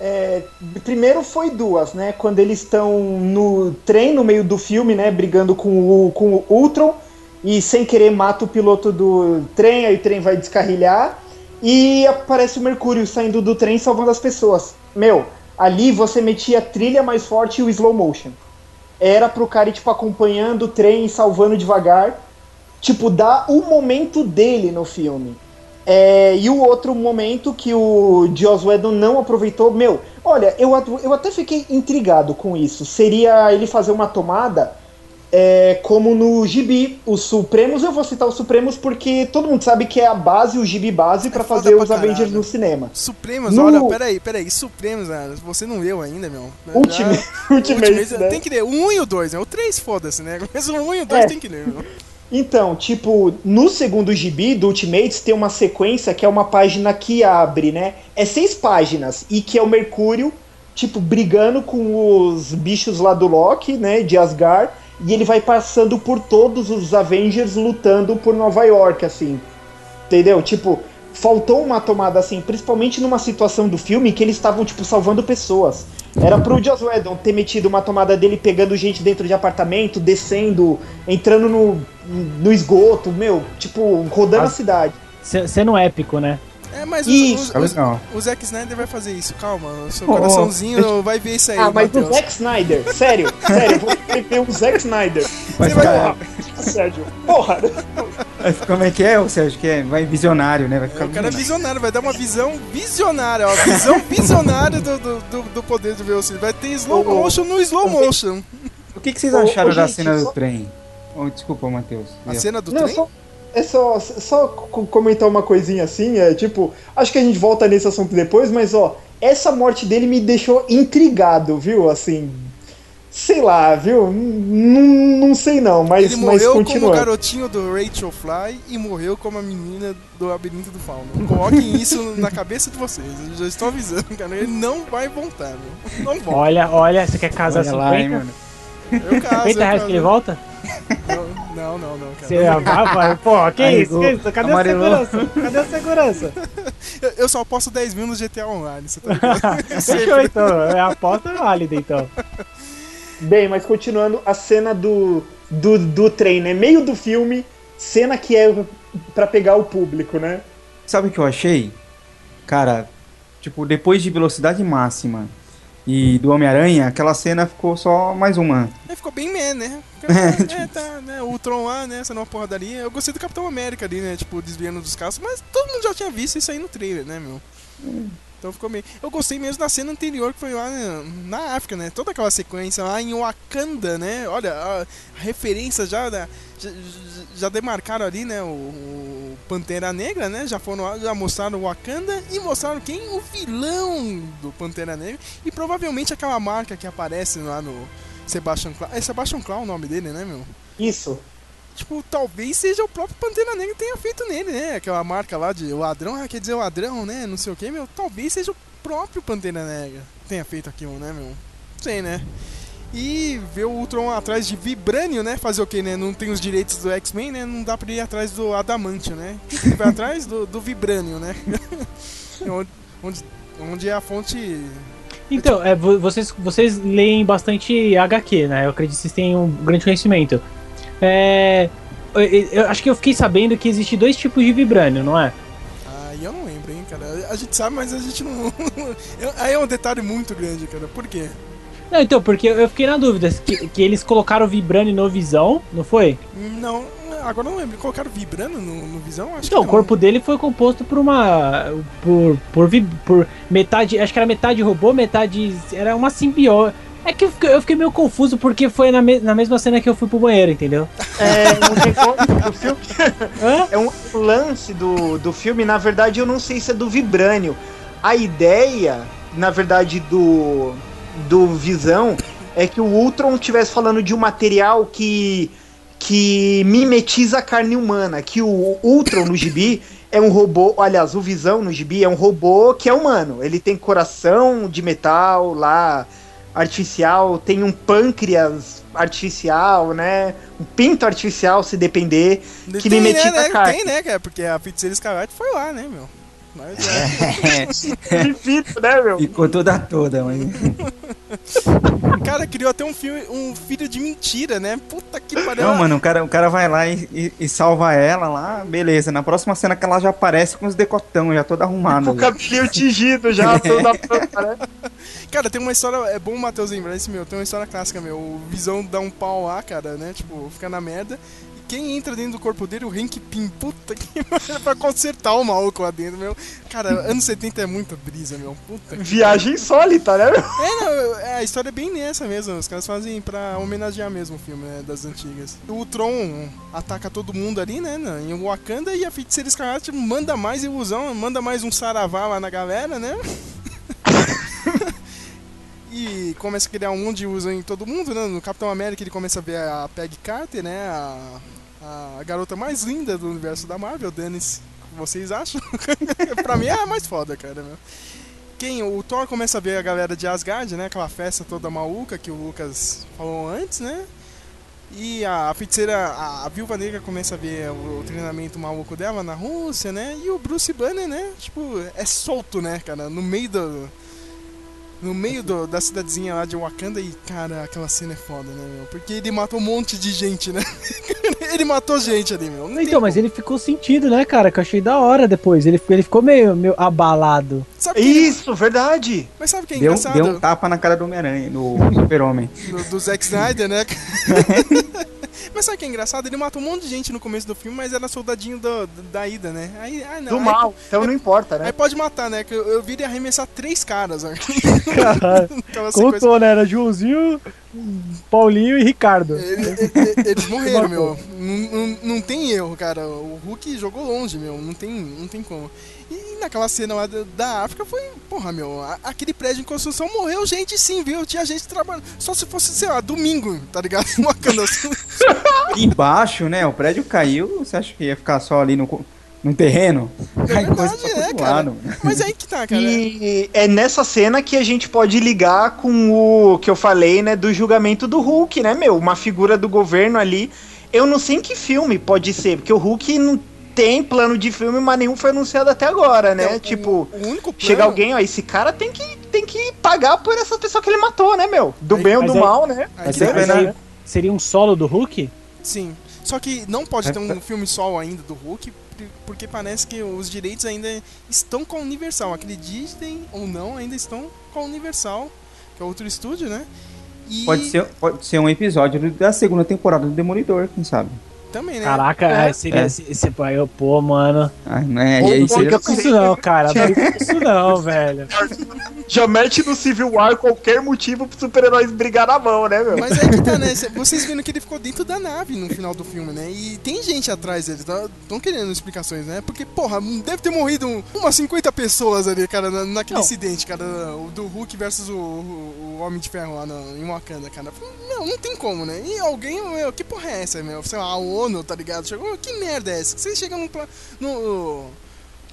É, primeiro foi duas, né? Quando eles estão no trem, no meio do filme, né? Brigando com o, com o Ultron e sem querer mata o piloto do trem, aí o trem vai descarrilhar e aparece o Mercúrio saindo do trem salvando as pessoas. Meu, ali você metia a trilha mais forte e o slow motion. Era pro cara ir, tipo, acompanhando o trem e salvando devagar. Tipo, dá o momento dele no filme. É, e o outro momento que o Joss Whedon não aproveitou, meu, olha, eu, eu até fiquei intrigado com isso. Seria ele fazer uma tomada é, como no Gibi, os Supremos, eu vou citar os Supremos porque todo mundo sabe que é a base, o Gibi base, pra É foda fazer os Avengers caralho. no cinema. Supremos, No- olha, peraí, peraí, Supremos, né, você não leu ainda, meu. Ultimate, Já- <laughs> Ultimate, Ultimate, né? Tem que ler o 1 e o 2, né, o 3 foda-se, né, mas o 1 e o 2 É. tem que ler, meu. Então, tipo, no segundo gibi do Ultimates tem uma sequência que é uma página que abre, né? É seis páginas e que é o Mercúrio, tipo, brigando com os bichos lá do Loki, né? De Asgard. E ele vai passando por todos os Avengers lutando por Nova York, assim. Entendeu? Tipo, faltou uma tomada assim, principalmente numa situação do filme que eles estavam, tipo, salvando pessoas. Era pro Joss Whedon ter metido uma tomada dele pegando gente dentro de apartamento, descendo, entrando no, no esgoto, meu, tipo, rodando a cidade. Se- Sendo épico, né? É, mas Isso, os, legal. o Zack Snyder vai fazer isso, calma, o seu ô, coraçãozinho vai ver isso aí, Ah, mas o Matheus. Zack Snyder, sério, sério, vou escrever o Zack Snyder. Vai Você vai ficar- porra, Sérgio, porra. Como é que é, o Sérgio? Que é? Vai visionário, né? Vai ficar O cara é visionário. visionário, vai dar uma visão visionária, ó. Visão visionária do, do, do, do poder de velocidade. Vai ter slow motion no slow motion. O que, que vocês acharam ô, da gente, cena só- do trem? Oh, desculpa, Matheus. A cena do Não, trem? só, é só, só co- comentar uma coisinha assim, é tipo, acho que a gente volta nesse assunto depois, mas ó, essa morte dele me deixou intrigado, viu? Assim, Sei lá, viu? Não, não sei não, mas, Ele mas morreu como o garotinho do Rachel Fly e morreu como a menina do Labirinto do Fauno. Coloquem isso na cabeça de vocês. Eu já estou avisando, cara. Ele não vai voltar, meu. Não volta. Olha, olha, você quer casar Olha lá, hein, 50? mano. Eu caso, 50 eu reais caso. que ele volta? Não, não, não, cara. Você vai, vai, pô, que Aí, isso? Que isso? Cadê amarelou. a segurança? Cadê a segurança? <laughs> Eu, eu só posso 10 mil no GTA Online, você tá ligado? <laughs> Fechou então, é a aposta válida então. Bem, mas continuando, a cena do, do, do trem, né? Meio do filme, cena que é pra pegar o público, né? Sabe o que eu achei? Cara, tipo, depois de Velocidade Máxima e do Homem-Aranha, aquela cena ficou só mais uma. Aí ficou bem man, né? <laughs> É, É, tá, né? O Tron lá, né? Essa numa porradaria. Eu gostei do Capitão América ali, né? Tipo, desviando dos carros, mas todo mundo já tinha visto isso aí no trailer, né, meu? Então ficou meio. Eu gostei mesmo da cena anterior que foi lá na África, né? Toda aquela sequência lá em Wakanda, né? Olha, a, referência já, da, já já demarcaram ali, né? O, o Pantera Negra, né? Já foram já mostraram o Wakanda e mostraram quem? O vilão do Pantera Negra. E provavelmente aquela marca que aparece lá no Sebastian Clown. É Sebastian Clown o nome dele, né, meu? Isso. Tipo, talvez seja o próprio Pantera Negra que tenha feito nele, né? Aquela marca lá de ladrão, ah, quer dizer ladrão, né? Não sei o que, meu. Talvez seja o próprio Pantera Negra que tenha feito aquilo, né, meu? Sei, né? E ver o Ultron atrás de Vibrânio, né? Fazer o que, né? Não tem os direitos do X-Men, né? Não dá pra ir atrás do Adamantio, né? Ele vai atrás? Do, do Vibrânio, né? <laughs> onde, onde, onde é a fonte Então, é, vo- vocês, vocês leem bastante HQ, né? Eu acredito que vocês têm um grande conhecimento. É, eu, eu acho que eu fiquei sabendo que existe dois tipos de vibrânio, não é? Aí eu não lembro, hein, cara. A gente sabe, mas a gente não. <laughs> Aí é um detalhe muito grande, cara. Por quê? Não, então, porque eu fiquei na dúvida que, que eles colocaram vibrânio no Visão, não foi? Não, agora eu não lembro. Colocaram vibrando no, no visão? Acho Então, que o corpo dele foi composto por uma. por. por, por metade. Acho que era metade robô, metade. Era uma simbiose. É que eu fiquei, eu fiquei meio confuso porque foi na, me- na mesma cena que eu fui pro banheiro, entendeu? É um do <laughs> filme. Hã? É um lance do, do filme, na verdade, eu não sei se é do Vibrânio. A ideia, na verdade, do, do Visão é que o Ultron estivesse falando de um material que, que mimetiza a carne humana. Que o Ultron no gibi é um robô. Aliás, o Visão no gibi é um robô que é humano. Ele tem coração de metal lá. Artificial, tem um pâncreas artificial, né? Um pinto artificial, se depender, que tem, mimetiza né, a né? carne. Tem, né, cara? Porque a feiticeira escarlate foi lá, né, meu? Mas, é. Difícil, né, meu? Ficou toda toda, mas. Cara, criou até um, filme, um filho de mentira, né? Puta que pariu. Não, mano, o cara, o cara vai lá e, e- e salva ela lá, beleza. Na próxima cena que ela já aparece com os decotão já todo arrumado. Com o cabelinho tingido já, toda pronta, né? Cara, tem uma história. É bom o Matheus lembrar esse meu. Tem uma história clássica, meu. O Visão dá um pau lá, cara, né? Tipo, fica na merda. Quem entra dentro do corpo dele? O Hank Pym. Puta que <laughs> pariu, pra consertar o maluco lá dentro, meu. Cara, anos 70 é muita brisa, meu. Puta Viagem insólita, né, meu? É, não, é, a história é bem nessa mesmo. Os caras fazem pra homenagear mesmo o filme, né, das antigas. O Tron ataca todo mundo ali, né, em Wakanda, e a Feiticeira Escarlate manda mais ilusão, manda mais um saravá lá na galera, né? <laughs> e começa a criar um monte de ilusão em todo mundo, né? No Capitão América ele começa a ver a Peggy Carter, né? A, a garota mais linda do universo da Marvel, Dennis. Vocês acham? <laughs> pra mim é a mais foda, cara, meu. Quem? O Thor começa a ver a galera de Asgard, né? Aquela festa toda maluca que o Lucas falou antes, né? E a, feiticeira, a, a Viúva Negra começa a ver o, o treinamento maluco dela na Rússia, né? E o Bruce Banner, né? Tipo, é solto, né, cara? No meio do... No meio do- da cidadezinha lá de Wakanda e, cara, aquela cena é foda, né, meu? Porque ele matou um monte de gente, né? <laughs> ele matou gente ali, meu. Não Então, mas ele ficou sentido, né, cara? Que eu achei da hora depois. Ele, ele ficou meio, meio abalado. Sabe que ele- Isso, verdade. Mas sabe o que é Deu, engraçado? deu um tapa na cara do Homem-Aranha, no Super-Homem. do, do Zack Snyder, né? <laughs> mas sabe o que é engraçado? Ele matou um monte de gente no começo do filme, mas era soldadinho do, do- da ida, né? Aí, ah, não, Do aí- mal. Então não importa, Aí né? pode matar, né? Que eu, eu vi ele arremessar três caras. <laughs> Caralho. Aquela sequência. Contou, né? Era Joãozinho, Paulinho e Ricardo. Ele- ele- Eles <laughs> morreram, meu. Não, não, não tem erro, cara. O Hulk jogou longe, meu. Não tem, não tem como. E naquela cena lá da, da África foi, porra, meu, a- aquele prédio em construção morreu gente sim, viu? Tinha gente trabalhando. Só se fosse, sei lá, domingo, tá ligado? <laughs> Assim. Embaixo, né? O prédio caiu, você acha que ia ficar só ali no, no terreno? Coisa pra verdade, é, cara. Mas aí que tá, <laughs> cara. E é nessa cena que a gente pode ligar com o que eu falei, né, do julgamento do Hulk, né, meu? Uma figura do governo ali. Eu não sei em que filme pode ser, porque o Hulk não tem plano de filme, mas nenhum foi anunciado até agora, né? O- tipo, o único plano- chega alguém, ó, esse cara tem que, tem que pagar por essa pessoa que ele matou, né, meu? Do Aí- bem ou do aí- mal, né? Aí tá, né? aí seria um solo do Hulk? Sim. Só que não pode ter É, um filme solo ainda do Hulk, porque parece que os direitos ainda estão com a Universal. Acreditem ou não, ainda estão com a Universal, que é outro estúdio, né? E Pode ser, pode ser um episódio da segunda temporada do Demolidor, quem sabe? Também, né? Caraca, É. seria. É. Se, se, pô, eu, pô, mano. Ah, né? Ou E aí seria... Não isso não, cara. Não brinca com isso não, <laughs> velho. Já mete no Civil War qualquer motivo pro super-heróis brigar na mão, né, meu? Mas aí que tá, né? Cê- <laughs> Vocês viram que ele ficou dentro da nave no final do filme, né? E tem gente atrás deles, estão querendo explicações, né? Porque, porra, deve ter morrido um- umas 50 pessoas ali, cara, na- naquele Não. acidente, cara, o do Hulk versus o, o- o Homem de Ferro lá no, em Wakanda, cara. Não, não tem como, né? E alguém, meu, que porra é essa, meu? Sei lá, a ONU, tá ligado? Chegou, que merda é essa? Vocês chegam no, no,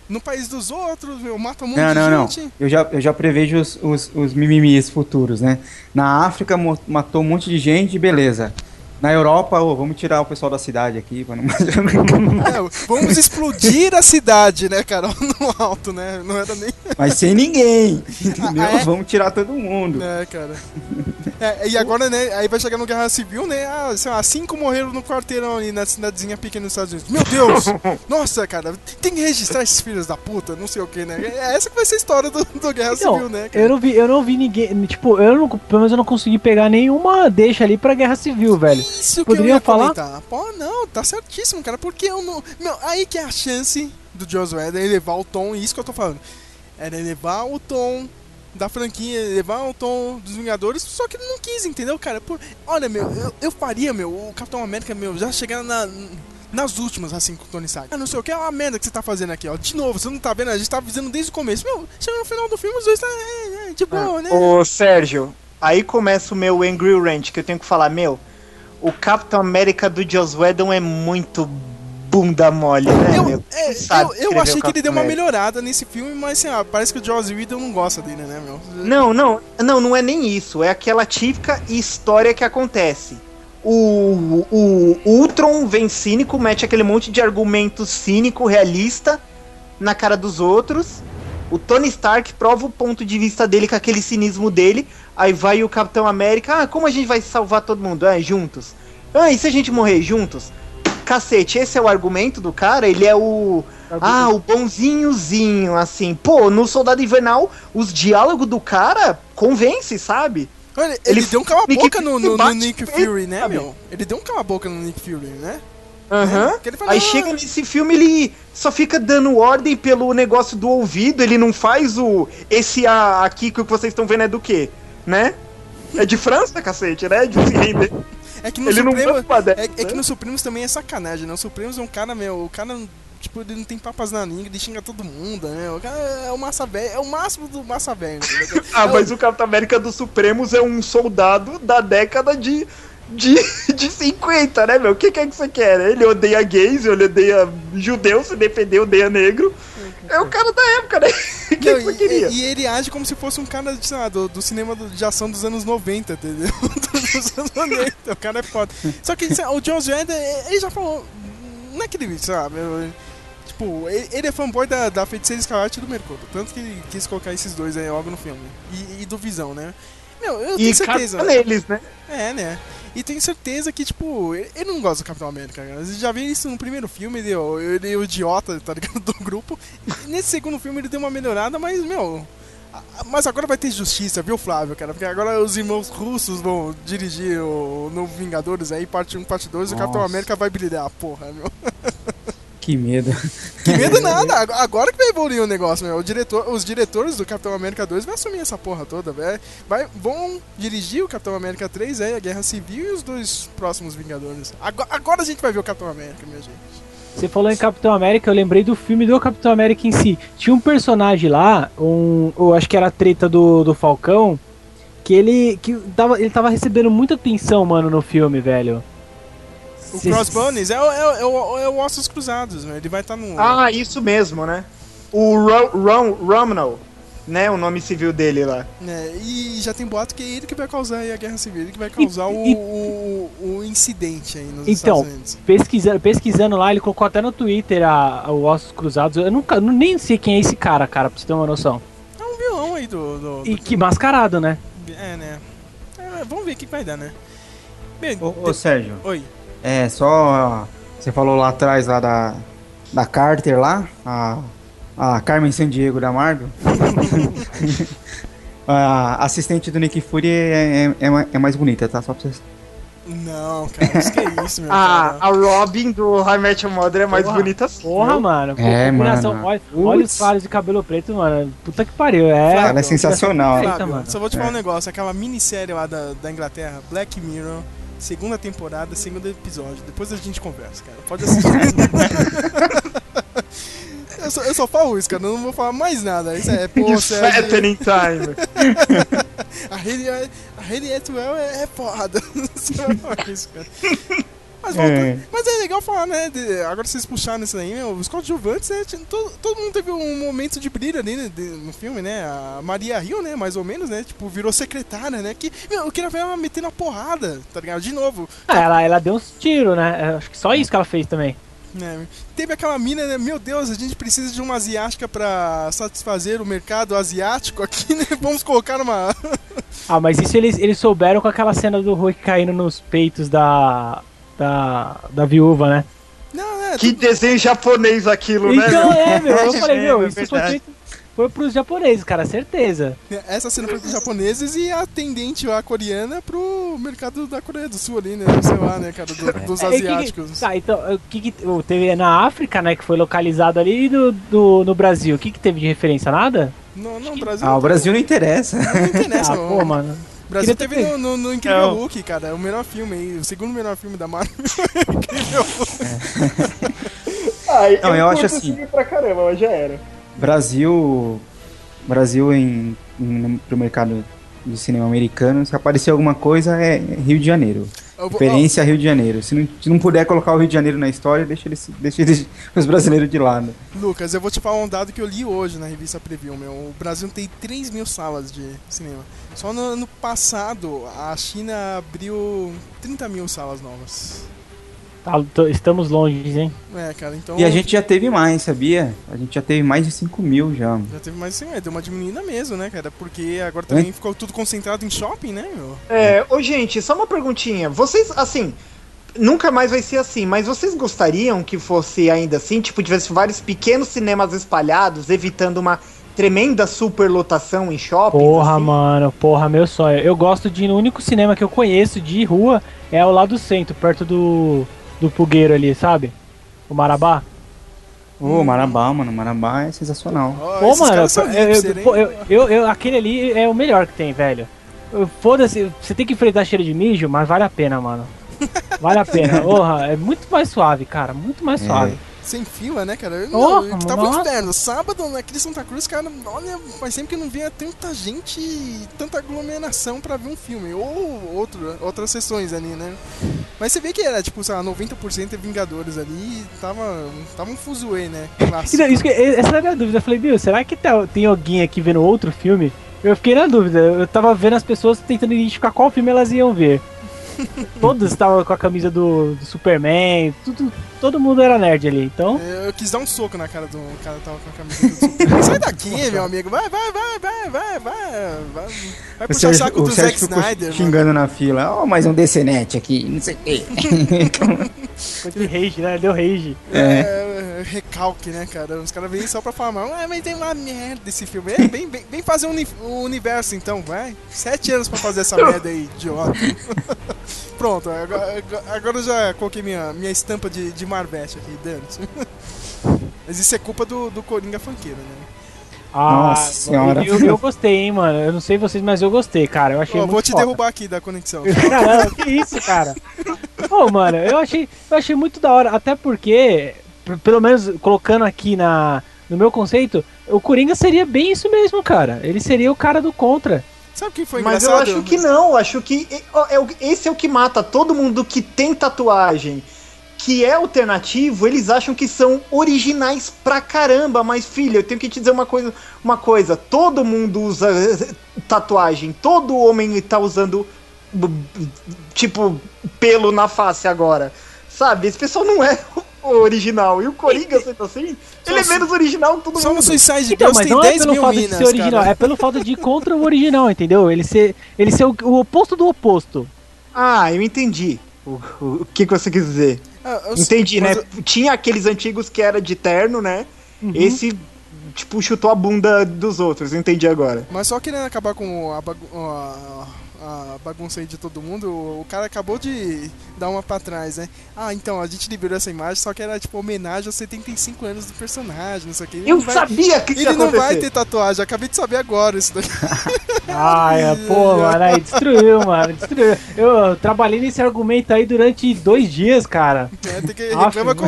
no país dos outros, meu, matam um monte Não, de não, não. gente. Eu já, eu já prevejo os, os, os mimimis futuros, né? Na África matou um monte de gente, beleza. Na Europa, ô, vamos tirar o pessoal da cidade aqui. Pra não... É, vamos explodir a cidade, né, cara? <laughs> No alto, né? Não era nem. Mas sem ninguém, entendeu? Ah, é? Vamos tirar todo mundo. É, cara. É, e agora, né, aí vai chegar no Guerra Civil, né? Ah, sei lá, cinco morreram no quarteirão ali na cidadezinha pequena nos Estados Unidos. Meu Deus! <laughs> Nossa, cara, tem que registrar esses filhos da puta, não sei o que, né? É essa que vai ser a história do, do Guerra Então, Civil, né, cara? eu não vi, eu não vi ninguém. Tipo, eu não, pelo menos eu não consegui pegar nenhuma deixa ali pra guerra civil, velho. Isso que poderiam eu ia falar? comentar. Pô, não, tá certíssimo, cara. Porque eu não. Meu, aí que é a chance do Joss Whedon elevar o tom, isso que eu tô falando. Era elevar o tom da franquia, elevar o tom dos Vingadores, só que ele não quis, entendeu, cara? Por, olha, meu, eu, eu faria, meu, o Capitão América, meu, já chegar na. Nas últimas, assim, com o Tony Stark. Ah, não sei o que, é uma merda que você tá fazendo aqui, ó. De novo, você não tá vendo? A gente tá avisando desde o começo. Meu, chega no final do filme, os dois tá. É, é, de boa, né? Ô, Sérgio, aí começa o meu Angry Rant, que eu tenho que falar, meu, o Capitão América do Joss Whedon é muito bunda mole, né, Eu, meu? é, eu, eu achei o que ele deu uma melhorada nesse filme, mas assim, ó, parece que o Joss Whedon não gosta dele, né, meu? Não, não, não, não é nem isso. É aquela típica história que acontece. O, o Ultron vem cínico, mete aquele monte de argumento cínico, realista, na cara dos outros. O Tony Stark prova o ponto de vista dele com aquele cinismo dele. Aí vai o Capitão América. Ah, como a gente vai salvar todo mundo? Ah, juntos. Ah, e se a gente morrer juntos? Cacete, esse é o argumento do cara. Ele é o. Ah, o bonzinhozinho, assim. Pô, no Soldado Invernal, os diálogos do cara convence, sabe? Olha, ele, Ele deu um cala-boca no, no- no Nick Fury, né, sabe? meu? Ele deu um cala-boca no Nick Fury, né? Aham. Ele fala, Aí "Ah, chega nesse filme, ele só fica dando ordem pelo negócio do ouvido, ele não faz o. Esse aqui que vocês estão vendo é do quê? Né? É de França, cacete, né? De <laughs> se render. É que no Ele não Supremo. vai pra É, é que né? no Supremos também é sacanagem, né? O Supremos é um cara, meu, o cara. Tipo, ele não tem papas na língua, ele xinga todo mundo, né? O cara é o massa velho, é o máximo do massa velho. entendeu? <laughs> Ah, É o- mas o Capitão América dos Supremos é um soldado da década de. De, <laughs> de 50, né, meu? O que, que é que você quer? né? Ele odeia gays, ele odeia judeu, se defender, odeia negro. É o cara da época, né? O <laughs> que, Não, você e, queria? e ele age como se fosse um cara sei lá, do, do cinema de ação dos anos 90, entendeu? <laughs> dos anos 90, o cara é foda. Só que o John Whedon, ele já falou. Não é que ele, sabe? Tipo, ele, ele é fanboy da, da Feiticeira Escarlate e do Mercúrio. Tanto que ele quis colocar esses dois aí logo no filme. E, e do Visão, né? Meu, eu tenho E certeza. neles, né? É, né? E tenho certeza que, tipo, ele não gosta do Capitão América, cara. Você já viu isso no primeiro filme, ele, é o- ele é o idiota, tá ligado? <laughs> Do grupo. E nesse segundo filme ele deu uma melhorada, mas, meu. Mas agora vai ter justiça, viu, Flávio, cara? Porque agora os irmãos russos vão dirigir o novo Vingadores aí, parte 1, parte 2, e o Capitão Nossa. América vai brilhar, porra, meu. <laughs> Que medo. Que medo <laughs> nada, ag- agora que vai evoluir o negócio, meu. O diretor, os diretores do Capitão América 2 vão assumir essa porra toda, velho. Vai, vão dirigir o Capitão América 3, é, a Guerra Civil e os dois próximos Vingadores. Agora, agora a gente vai ver o Capitão América, minha gente. Você falou em Capitão América, eu lembrei do filme do Capitão América em si. Tinha um personagem lá, um, eu acho que era a treta do, do Falcão, que ele que tava, ele tava recebendo muita atenção, mano, no filme, velho. O Cê- Crossbones é, o- é, o- é, o- é o Ossos Cruzados, né? Ele vai estar no. Ah, isso mesmo, né? O Ro Rom Romney, né? O nome civil dele lá. né, E já tem boato que é ele que vai causar aí a guerra civil, ele que vai causar o, e- o, o incidente aí nos Então, Estados Unidos. pesquisando, pesquisando lá, ele colocou até no Twitter a, a- o Ossos Cruzados. Eu nunca, nem sei quem é esse cara, cara, pra você ter uma noção. É um vilão aí do. do, E que mascarado, né? do- é, né? É, vamos ver o que que vai dar, né? Bem, Ô, ô, Sérgio, Oi. É só. Você falou lá atrás lá da, da Carter lá, a, a Carmen Sandiego da Marvel. <laughs> a assistente do Nick Fury é, é, é é mais bonita, tá? Só pra vocês. Não, cara, isso que é isso, meu <laughs> Ah, cara. a Robin do High Your Mother é mais Porra, bonita assim. Porra, mano. É, combinação. mano. Olha, olha os faros de cabelo preto, mano. Puta que pariu. É, Ela é sensacional. Eita, Fábio, mano. só vou te falar É. um negócio, aquela minissérie lá da, da Inglaterra, Black Mirror, segunda temporada, segundo episódio. Depois a gente conversa, cara. Pode assistir. <laughs> eu, só, eu só falo isso, cara. Eu não vou falar mais nada. Isso é, <laughs> pô, Sérgio, time. <laughs> a Haley, a Atwell é, é foda. Só isso, cara. Mas, voltando- É. mas é legal falar, né? de- agora vocês puxaram isso aí, meu, os coadjuvantes, né? tinha- Todo, todo mundo teve um momento de brilho ali né, de- no filme, né? A Maria Hill, né? Mais ou menos, né? Tipo, virou secretária, né? Que, meu, eu queria ver ela metendo a porrada, tá ligado? De novo. Ah, ela, ela deu uns tiros, né? É, Acho que só isso que ela fez também. né? Teve aquela mina, né? Meu Deus, a gente precisa de uma asiática pra satisfazer o mercado asiático aqui, né? <laughs> Vamos colocar uma. Ah, mas isso eles, eles souberam com aquela cena do Hulk caindo nos peitos da. Da. da viúva, né? Não, né? Que desenho japonês aquilo, né? Então é, meu. Eu falei, É, meu, é isso foi feito. Foi pros japoneses, cara, certeza. Essa cena foi pros japoneses e a atendente lá coreana pro mercado da Coreia do Sul ali, né? Sei lá, né, cara? do- dos É, e que que- asiáticos. tá, então, o que que. o- Teve na África, né? Que foi localizado ali e do, do, no Brasil. O que que teve de referência? Nada? Não, não, o Brasil. Ah, o Brasil não interessa. Não interessa, Ah, não. pô, mano. O Brasil teve no, no, no Incrível Não. Hulk, cara. O melhor filme aí. O segundo melhor filme da Marvel. <laughs> Incrível Hulk. <laughs> Ai, Não, eu acho assim. pra caramba, mas já era. Brasil. Brasil em, em, pro mercado de cinema americano, se aparecer alguma coisa é Rio de Janeiro. Eu Referência a Rio de Janeiro. Se não, se não puder colocar o Rio de Janeiro na história, deixa, eles, deixa eles- <laughs> os brasileiros de lado. Lucas, eu vou te falar um dado que eu li hoje na revista Preview, meu. O Brasil tem 3 mil salas de cinema. Só no ano passado, a China abriu 30 mil salas novas. Tá, tô- estamos longe, hein? É, cara, então. E a gente já teve mais, sabia? A gente já teve mais de 5 mil já. Já teve mais assim, é, deu uma diminuída mesmo, né, cara? Porque agora também ficou tudo concentrado em shopping, né, meu? É, ô gente, só uma perguntinha. Vocês, assim, nunca mais vai ser assim, mas vocês gostariam que fosse ainda assim? Tipo, tivesse vários pequenos cinemas espalhados, evitando uma tremenda superlotação em shopping? Porra, assim? mano, porra, meu sonho. Eu gosto de no único cinema que eu conheço de rua é o lá do centro, perto do, do Pugueiro ali, sabe? O Marabá. Ô, Marabá, mano. Marabá é sensacional. Ó, Pô, mano, eu, eu, eu, eu- eu- aquele ali é o melhor que tem, velho. Eu- Foda-se, você tem que enfrentar cheiro de mijo, mas vale a pena, mano. Vale a pena. <laughs> Porra, é muito mais suave, cara. Muito mais É. Sem fila, né, cara? Eu, Porra, não, eu tava nossa. externo. Sábado, naquele Santa Cruz, cara, olha, faz tempo que não via tanta gente, tanta aglomeração pra ver um filme. Ou outro, outras sessões ali, né? Mas você vê que era, tipo, sei lá, 90% é Vingadores ali e tava, tava um fuzuê, né? Clássico. Então, isso que- essa era a minha dúvida. Eu falei, meu, será que tá- tem alguém aqui vendo outro filme? Eu fiquei na dúvida. Eu tava vendo as pessoas tentando identificar qual filme elas iam ver. Todos estavam com a camisa do, do Superman, tudo, todo mundo era nerd ali. Então, Eu eu quis dar um soco na cara do cara que tava com a camisa do Superman. <laughs> Sai daqui, meu amigo. Vai, vai, vai, vai, vai, vai. Vai, vai O puxar Sérgio, saco o do Sérgio Zack Snyder, mano. xingando na fila. Ó, mais um DCNet aqui, não sei o quê. <laughs> foi de rage, né? Deu rage. É, recalque, né, cara? Os caras vêm só pra falar, mal, ah, mas tem uma merda esse filme. É, vem, vem, vem fazer um, um universo então, vai. Sete anos pra fazer essa merda aí, idiota. <laughs> Pronto, agora, agora eu já coloquei minha, minha estampa de, de Marvete aqui, dane <laughs> Mas isso é culpa do, do Coringa Funkeiro, né? Ah, Nossa senhora. Eu, eu gostei, hein, mano. Eu não sei vocês, mas eu gostei, cara. Eu achei Ó, muito vou te foda. derrubar aqui da conexão. <laughs> Caramba, que isso, cara? Ô, mano, eu achei, eu achei muito da hora, até porque pelo menos colocando aqui na, no meu conceito, o Coringa seria bem isso mesmo, cara. Ele seria o cara do contra. Sabe o que foi Mas eu engraçado? acho que não, eu acho que ó, é o- esse é o que mata todo mundo que tem tatuagem, que é alternativo, eles acham que são originais pra caramba, mas filho, eu tenho que te dizer uma coisa, uma coisa, todo mundo usa eh, tatuagem, todo homem tá usando tipo pelo na face agora. Sabe? Esse pessoal não é original. E o Coringa, sendo assim, ele é menos original que todo Só mundo. no Suicide Então, Girls mas tem não é 10 pelo mil fato de minas, ser original, cara. é pelo fato de ir contra o original, entendeu? Ele ser, ele ser o, o oposto do oposto. Ah, eu entendi. O, o, o que, que você quis dizer? Ah, eu- Entendi, né? Tinha aqueles antigos que era de terno, né? Uhum. Esse, tipo, chutou a bunda dos outros, entendi agora. Mas só querendo acabar com a, a- a bagunça aí de todo mundo, o cara acabou de dar uma pra trás, né? Ah, então, a gente liberou essa imagem, só que era tipo homenagem aos 75 anos do personagem, não sei o que. Ele Eu vai- sabia que isso ia Ele não vai ter tatuagem, acabei de saber agora isso daí. <laughs> Ai, é, pô, mano, aí destruiu, mano, destruiu. Eu trabalhei nesse argumento aí durante dois dias, cara. <laughs> É, tem que Aff, reclama, com,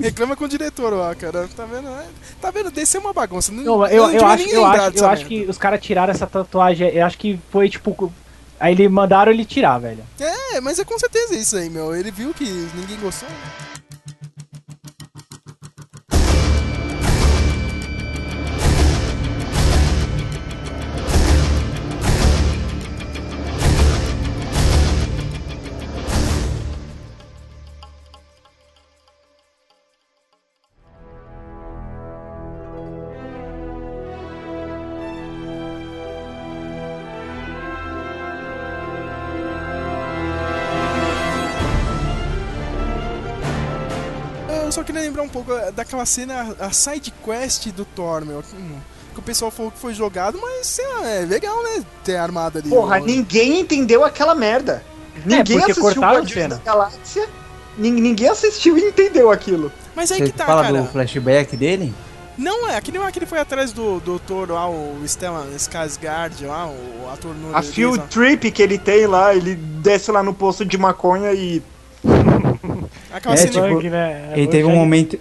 reclama com o diretor lá, cara. Tá vendo? É, Tá vendo? Descer uma bagunça. Não, Não, eu, eu, acho, eu, acho, eu acho que os caras tiraram essa tatuagem, eu acho que foi tipo. Aí ele mandaram ele tirar, velho. É, mas é com certeza isso aí, meu. Ele viu que ninguém gostou. né? Pouco daquela cena, a side quest do Thor, meu. hum, Que o pessoal falou que foi jogado, mas sei lá, é legal, né? Ter armado ali. Porra, o- ninguém entendeu aquela merda. Ninguém porque assistiu a Guardiões da Galáxia. nin- Ninguém assistiu e entendeu aquilo. Mas aí Você que tá, fala cara. do flashback dele? Não, é, aquele lá que ele foi atrás do, do Thor lá, o Stellan Skarsgård lá, o ator A field trip que ele tem lá, ele desce lá no posto de maconha e. Aquela É, cena tipo, Punk, né? Ele teve um momento,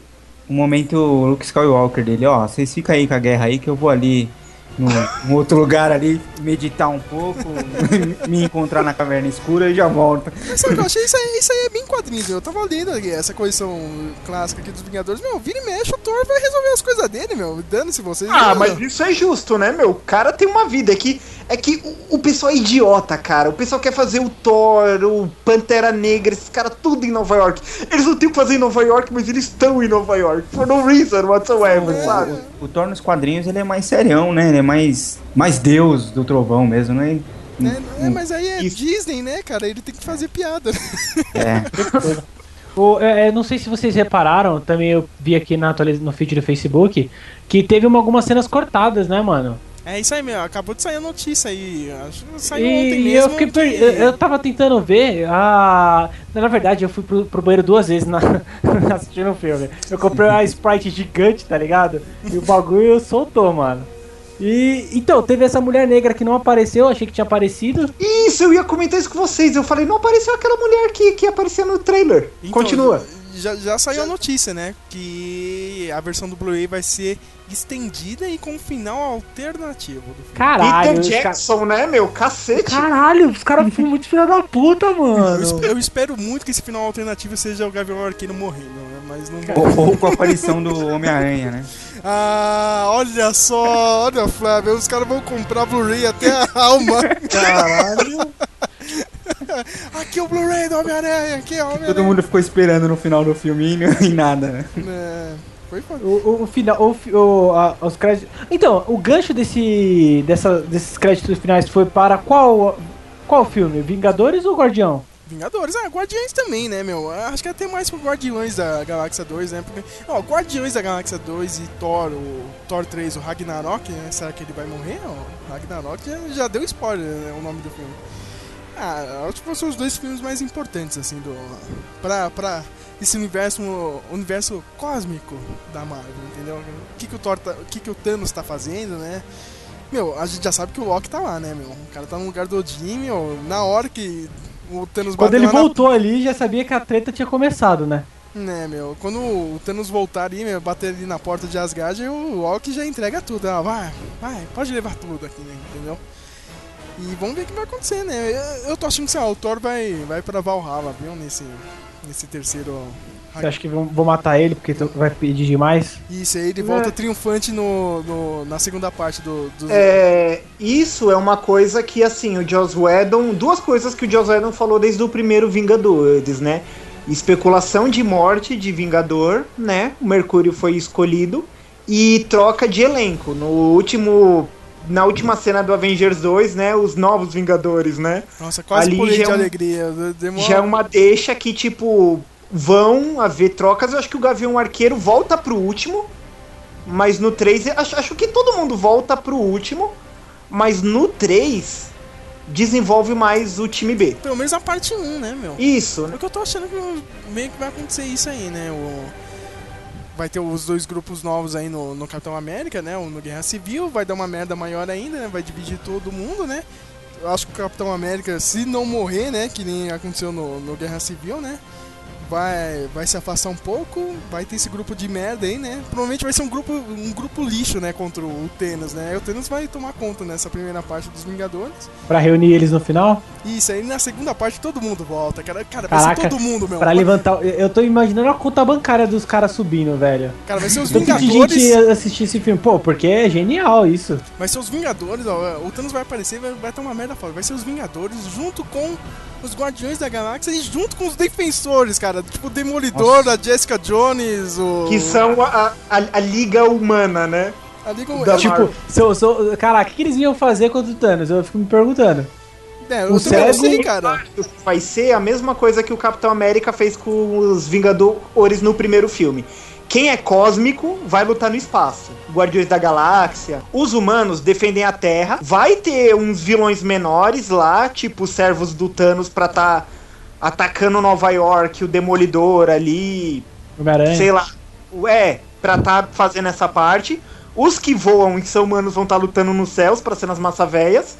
um momento Luke Skywalker dele, ó, vocês ficam aí com a guerra aí que eu vou ali num, outro lugar ali meditar um pouco, <laughs> me encontrar na caverna escura e já volto. Mas sabe o que eu achei? Isso aí, isso aí é bem quadrinho. Eu tava lendo aqui, essa coleção clássica aqui dos Vingadores. Meu, vira e mexe, o Thor vai resolver as coisas dele, meu. Dane-se vocês. Ah, mas isso é justo, né, meu? O cara tem uma vida. É que, é que o, o pessoal é idiota, cara. O pessoal quer fazer o Thor, o Pantera Negra, esses caras tudo em Nova York. Eles não têm o que fazer em Nova York, mas eles estão em Nova York. For no reason whatsoever, sabe? O Thor nos quadrinhos ele é mais serião, né? Ele é mais, mais deus do trovão mesmo, né? É, é, mas aí é Isso. Disney, né, cara? Ele tem que fazer piada. né? <laughs> É. O, é, é, não sei se vocês repararam, também eu vi aqui na atualiz... no feed do Facebook, que teve uma, algumas cenas cortadas, né, mano? É isso aí, meu. Acabou de sair a notícia aí. Acho que saiu ontem E mesmo. eu fiquei per... que- eu tava tentando ver. A... Na verdade, eu fui pro, pro banheiro duas vezes na... <laughs> assistindo o filme. Eu comprei uma Sprite gigante, tá ligado? E o bagulho soltou, mano. E então, teve essa mulher negra que não apareceu, achei que tinha aparecido. Isso, eu ia comentar isso com vocês. Eu falei, não apareceu aquela mulher que, que aparecia no trailer. Então, Continua. Já, já saiu a notícia, né? Que a versão do Blu-ray vai ser estendida e com um final alternativo do filme. Caralho, Peter os ca- Jackson, né, meu? Cacete. Caralho, os caras foram muito filha da puta, <laughs> Eu, mano. espe- eu espero muito que esse final alternativo seja o Gavião Arqueiro morrendo, né? Mas não Ou, ou com a aparição do Homem-Aranha, né? Ah, olha só, olha, Flávio, os caras vão comprar Blu-ray até a alma. Caralho. <laughs> Aqui é o Blu-ray do Homem-Aranha, aqui é o Homem-Aranha. Todo mundo ficou esperando no final do filme e, <laughs> nada, né? É, foi foda. O, o, o final, o, o, a- os créditos. Então, o gancho desse, dessa, desses créditos finais foi para qual, qual filme? Vingadores ou Guardião? Vingadores, ah, Guardiões também, né, meu? Acho que até mais pro Guardiões da Galáxia 2, né? Porque, ó, Guardiões da Galáxia 2 e Thor, o Thor 3, o Ragnarok, né? Será que ele vai morrer? Ó, Ragnarok já, já deu spoiler, né? O nome do filme. Ah, acho que são os dois filmes mais importantes, assim, do. Pra, pra esse universo, universo cósmico da Marvel, entendeu? O que, que o Thor tá, o que, que o Thanos tá fazendo, né? Meu, a gente já sabe que o Loki tá lá, né, meu? O cara tá no lugar do Odin, meu. Na hora que o Thanos Quando ele lá na- voltou ali, já sabia que a treta tinha começado, né? Né, meu, quando o Thanos voltar ali, meu, bater ali na porta de Asgard, o Loki já entrega tudo. Ah, vai, vai, pode levar tudo aqui, né, entendeu? E vamos ver o que vai acontecer, né? Eu, eu tô achando que sei lá, o Thor vai, vai pra Valhalla, viu? Nesse, nesse terceiro. Você acha que vão, vão matar ele porque vai pedir demais? Isso, aí ele volta triunfante no, no- na segunda parte do. do... É, isso é uma coisa que, assim, o Joss Whedon... Duas coisas que o Joss Whedon falou desde o primeiro Vingadores, né? Especulação de morte de Vingador, né? O Mercúrio foi escolhido. E troca de elenco. No último... Na última cena do Avengers 2, né? Os novos Vingadores, né? Nossa, quase ali pulei de é um- alegria. Demora... Já é uma deixa que, tipo, vão haver trocas. Eu acho que o Gavião Arqueiro volta pro último. Mas no 3, acho, acho que todo mundo volta pro último. Mas no 3, desenvolve mais o time B. Pelo menos a parte 1, né, meu? Isso, É né? o que eu tô achando que meio que vai acontecer isso aí, né? O... Vai ter os dois grupos novos aí no, no Capitão América, né? Um no Guerra Civil, vai dar uma merda maior ainda, né? Vai dividir todo mundo, né? Eu acho que o Capitão América, se não morrer, né? Que nem aconteceu no, no Guerra Civil, né? Vai, vai se afastar um pouco, vai ter esse grupo de merda aí, né? Provavelmente vai ser um grupo, um grupo lixo, né? Contra o Thanos, né? O Thanos vai tomar conta nessa primeira parte dos Vingadores. Pra reunir eles no final? Isso, aí na segunda parte todo mundo volta, cara. Cara, vai ser Caraca, todo mundo, meu. pra levantar. Eu tô imaginando a conta bancária dos caras subindo, velho. Cara, vai ser os Vingadores. gente assistir esse filme. Pô, porque é genial isso. Vai ser os Vingadores, ó. O Thanos vai aparecer e vai, vai ter uma merda foda. Vai ser os Vingadores junto com os Guardiões da Galáxia e junto com os Defensores, cara. Tipo o Demolidor, a Jessica Jones, o. Que são a, a, a Liga Humana, né? A Liga- é, Tipo, sou, sou, caraca, o que, eles iam fazer contra o Thanos? Eu fico me perguntando. é, o cego- sei, cara. Vai ser a mesma coisa que o Capitão América fez com os Vingadores no primeiro filme. Quem é cósmico vai lutar no espaço. Guardiões da Galáxia. Os humanos defendem a Terra. Vai ter uns vilões menores lá, tipo os servos do Thanos pra tá atacando Nova York, o Demolidor ali, Homem-Aranha. sei lá. É, pra tá fazendo essa parte. Os que voam e são humanos vão estar lutando nos céus pra ser nas massa véias.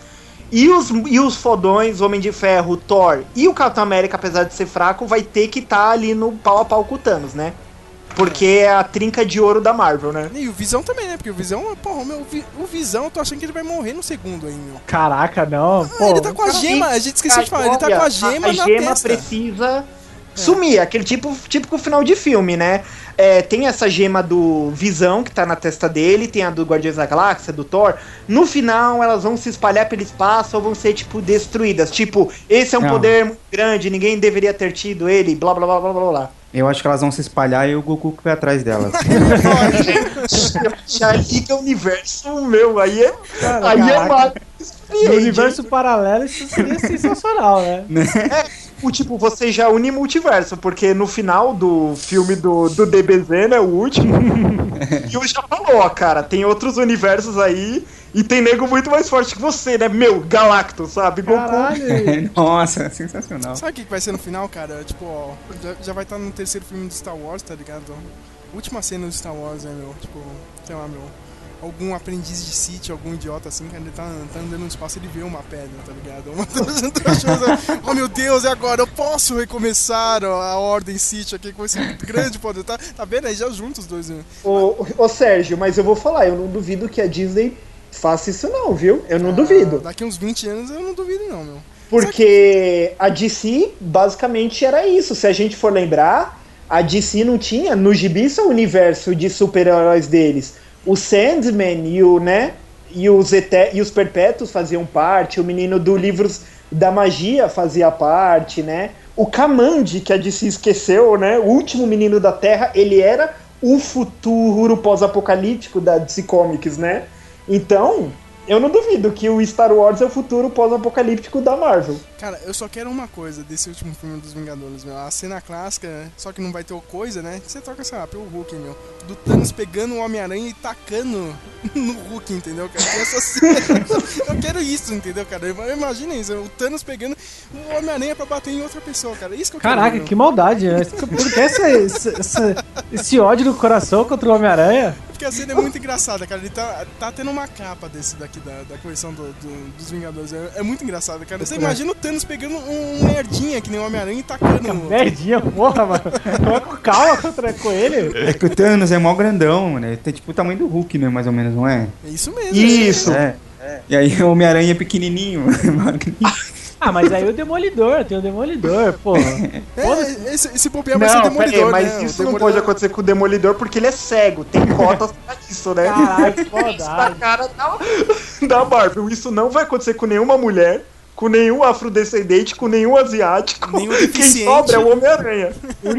E os, e os fodões, Homem de Ferro, Thor e o Capitão América, apesar de ser fraco, vai ter que estar ali no pau a pau com o Thanos, né? Porque é a trinca de ouro da Marvel, né? E o Visão também, né? Porque o Visão, porra, meu, o Vi- o Visão, eu tô achando que ele vai morrer no segundo aí, meu. Caraca, não. Ah, Pô, ele tá com a gema, a gente esqueceu de falar, ele tá com a gema a na gema testa. precisa sumir, aquele tipo, típico final de filme, né? É, tem essa gema do Visão que tá na testa dele, tem a do Guardiões da Galáxia, do Thor. No final, elas vão se espalhar pelo espaço ou vão ser, tipo, destruídas. Tipo, esse é um Não. poder muito grande, ninguém deveria ter tido ele, blá blá blá blá blá blá. Eu acho que elas vão se espalhar e o Goku que vai atrás delas. <laughs> Já liga o universo, meu, aí é. Cara, aí é caraca. uma. no universo paralelo isso seria sensacional, né? <laughs> O tipo, você já une multiverso, porque no final do filme do, do DBZ, né, o último, <laughs> e já falou, ó, cara, tem outros universos aí e tem nego muito mais forte que você, né, meu, Galactus, sabe? Goku. Caralho. <laughs> Nossa, sensacional. Sabe o que que vai ser no final, cara? Tipo, ó, já, já vai estar no terceiro filme do Star Wars, tá ligado? Última cena do Star Wars, né, meu? Tipo, sei lá, meu. Algum aprendiz de Sith, algum idiota assim, cara, ele tá, tá andando no espaço ele vê uma pedra, tá ligado? <laughs> Uma das das coisas, oh meu Deus, e agora? Eu posso recomeçar a ordem Sith aqui com esse grande poder, tá? Tá vendo aí? Já juntos os dois, né? Ô, ô, Sérgio, mas eu vou falar, eu não duvido que a Disney faça isso não, viu? Eu não duvido. Ah, Daqui uns 20 anos eu não duvido, não, meu. Porque a DC basicamente era isso. Se a gente for lembrar, a DC não tinha no gibi o universo de super-heróis deles. O Sandman e o, né? E os, Ete e os Perpétuos faziam parte, o menino do Livros da Magia fazia parte, né? O Kamandi, que a DC esqueceu, né? O último menino da Terra, ele era o futuro pós-apocalíptico da DC Comics, né? Então, eu não duvido que o Star Wars é o futuro pós-apocalíptico da Marvel. Cara, eu só quero uma coisa desse último filme dos Vingadores, meu. A cena clássica, só que não vai ter o coisa, né? Você toca, sei lá, pelo Hulk, meu. Do Thanos pegando o Homem-Aranha e tacando <laughs> no Hulk, entendeu, cara? Essa cena. <laughs> eu quero isso, entendeu, cara? Imagina isso, o Thanos pegando o Homem-Aranha pra bater em outra pessoa, cara. É isso que eu quero. Caraca, que maldade, né? Por que essa- essa- esse ódio no coração contra o Homem-Aranha? Porque a cena é muito engraçada, cara. Ele tá, tá tendo uma capa desse daqui, da, da coleção do- do- dos Vingadores. É, é muito engraçado, cara. Você imagina o Thanos pegando um, um merdinha que nem o Homem-Aranha e tacando no. Merdinha, porra, mano. Coloca calma contra com ele. É que o Thanos é mó grandão, né? Tem tipo o tamanho do Hulk, né? Mais ou menos, não é? É isso mesmo. Isso. É. E aí o Homem-Aranha é pequenininho. <laughs> Ah, mas aí o Demolidor, tem o Demolidor, porra. <laughs> É, esse, esse bobear vai ser o Não, Demolidor, mas né? Isso não Demolidor- pode acontecer com o Demolidor porque ele é cego. Tem <laughs> cotas pra isso, né? Caralho, <laughs> foda. cara da, da Marvel. Isso não vai acontecer com nenhuma mulher, com nenhum afrodescendente, com nenhum asiático. Nenhum Quem sobra é o Homem-Aranha.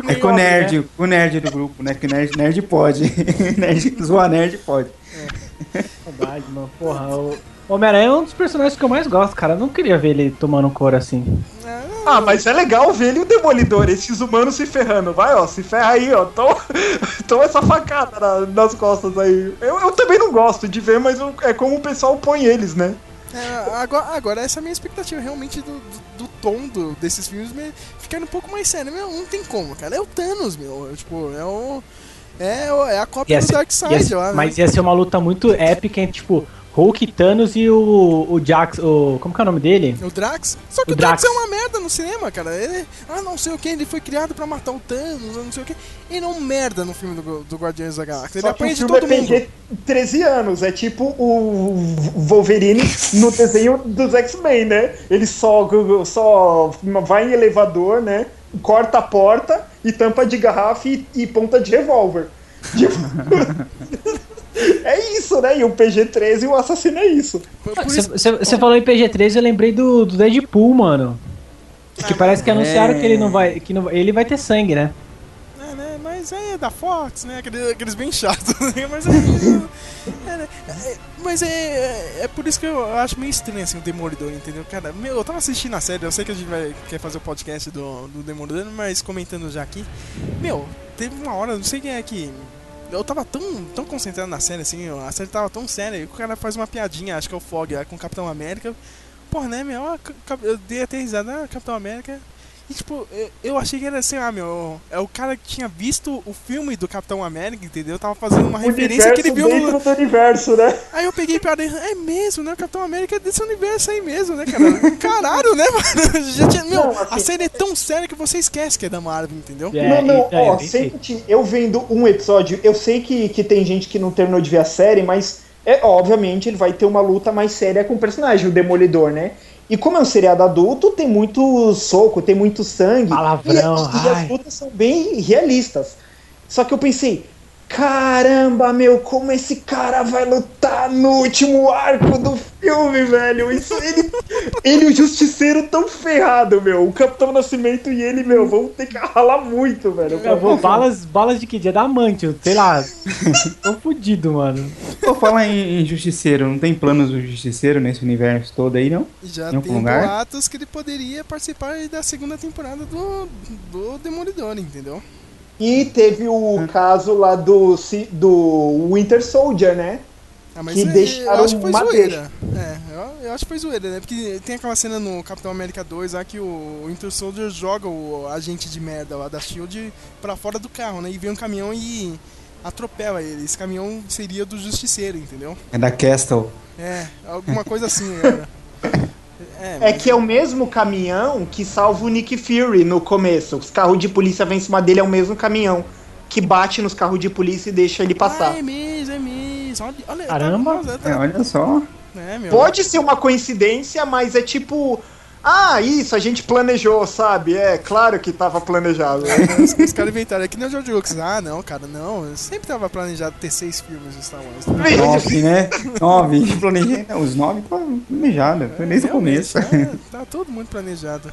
É com o nerd, o nerd do grupo, né? Que nerd, nerd pode. nerd, zoar nerd pode. Verdade, mano. Porra, o Homem-Aranha é um dos personagens que eu mais gosto, cara. Eu não queria ver ele tomando couro assim. Ah, mas é legal ver ele e o Demolidor, esses humanos se ferrando. Vai, ó, se ferra aí, ó. Toma, <laughs> toma essa facada na- nas costas aí. Eu, eu também não gosto de ver, mas eu- é como o pessoal põe eles, né? É, agora, agora, essa é a minha expectativa realmente do, do, do tom do- desses filmes me- ficar um pouco mais sério. Meu, não tem como, cara. É o Thanos, meu. Tipo, é o. É, é a cópia Ia do ser- Darkseid ia- lá, né? mas ia ser uma luta muito épica entre, tipo, Hulk, Thanos e o, o Jax. O, como que é o nome dele? O Drax? Só que O o, Drax. Drax. é uma merda no cinema, cara. Ele, ah, não sei o que, ele foi criado pra matar o Thanos, não sei o que. Ele é um merda no filme do, do Guardiões da Galáxia. Ele apanha de filme todo é mundo. PG 13 anos, é tipo o Wolverine <laughs> no desenho dos X-Men, né? Ele só, só vai em elevador, né? Corta a porta e tampa de garrafa e, e ponta de revólver. Tipo, <laughs> <laughs> é isso, né? E o PG-13 o assassino é isso. Você falou em PG-13, eu lembrei do, do Deadpool, mano. Que parece que anunciaram É. que ele não vai. Que não, ele vai ter sangue, né? É, né? Mas é da Fox, né? Aqueles, aqueles bem chatos. <laughs> né? Mas é. é, né? É, mas é, é. é por isso que eu acho meio estranho assim, o Demolidor, entendeu? Cara, meu, eu tava assistindo a série, eu sei que a gente vai quer fazer o podcast do, do Demolidor, mas comentando já aqui. Meu, teve uma hora, não sei quem é que. Eu tava tão, tão concentrado na série, assim, a série tava tão séria, e o cara faz uma piadinha, acho que é o Fog, é, com o Capitão América. Porra, né, meu? Eu dei até risada, ah, Capitão América. E tipo, eu- achei que era assim, ah, meu, é o cara que tinha visto o filme do Capitão América, entendeu? Tava fazendo uma referência que ele viu no. do universo, né? Aí eu peguei pra dentro, é mesmo, né? O Capitão América é desse universo aí mesmo, né, cara? <laughs> Caralho, né, mano? <laughs> Já tinha- meu, Não, assim- a série é tão séria que você esquece que é da Marvel, entendeu? É, não, não, e- é, ó, bem sente, eu vendo um episódio, eu sei que, que tem gente que não terminou de ver a série, mas é obviamente ele vai ter uma luta mais séria com o personagem, o Demolidor, né? E como é um seriado adulto, tem muito soco, tem muito sangue. Palavrão, e, e as lutas são bem realistas. Só que eu pensei, caramba, meu, como esse cara vai lutar no último arco do filme, velho? Isso, ele, <laughs> ele e o Justiceiro tão ferrado, meu. O Capitão Nascimento e ele, meu, vão ter que ralar muito, velho. Eu vou balas, balas de que dia? Adamante, sei lá. <laughs> Tô fudido, mano. Pô, fala em, em Justiceiro, não tem planos do Justiceiro nesse universo todo aí, não? Já tem lugar? boatos que ele poderia participar da segunda temporada do, do Demolidor, entendeu? E teve o caso lá do, do Winter Soldier, né? Ah, mas Que é- deixaram eu acho que foi zoeira. É, eu, eu acho que foi zoeira, né? Porque tem aquela cena no Capitão América 2 lá que o Winter Soldier joga o agente de merda lá da SHIELD pra fora do carro, né? E vem um caminhão e atropela ele. Esse caminhão seria do Justiceiro, entendeu? É da Castle. É, alguma coisa assim, galera. <laughs> É, É que é o mesmo caminhão que salva o Nick Fury no começo. Os carros de polícia vêm em cima dele, é o mesmo caminhão que bate nos carros de polícia e deixa ele passar. Ah, é mesmo, é mesmo. Olha, olha, Caramba. Tá, tá, É, olha só. é, meu. Pode ser uma coincidência, mas é tipo. Ah, isso, a gente planejou, sabe? É claro que tava planejado. Os, os caras inventaram, é que nem o George Lucas. Ah, não, cara, não. Sempre tava planejado ter seis filmes de Star Wars. Nove, né? Nove. <laughs> Planejei, não, os nove tá planejado. Foi desde o Realmente, começo. é, tá todo mundo planejado.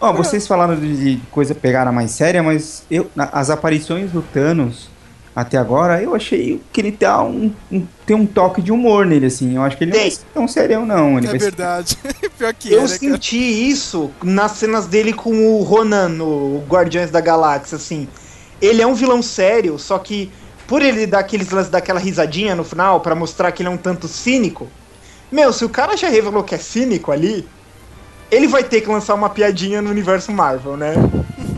Ó, vocês falaram de coisa pegada mais séria, mas eu, as aparições do Thanos até agora, eu achei que ele tá um, um- tem um toque de humor nele, assim. Eu acho que ele não Tem. vai ser tão serião, não. Ele É ser- verdade. <laughs> Pior que Eu é, né, cara? senti isso nas cenas dele com o Ronan no Guardiões da Galáxia, assim. Ele é um vilão sério, só que por ele dar aqueles lances daquela risadinha no final pra mostrar que ele é um tanto cínico. Meu, se o cara já revelou que é cínico ali, ele vai ter que lançar uma piadinha no universo Marvel, né?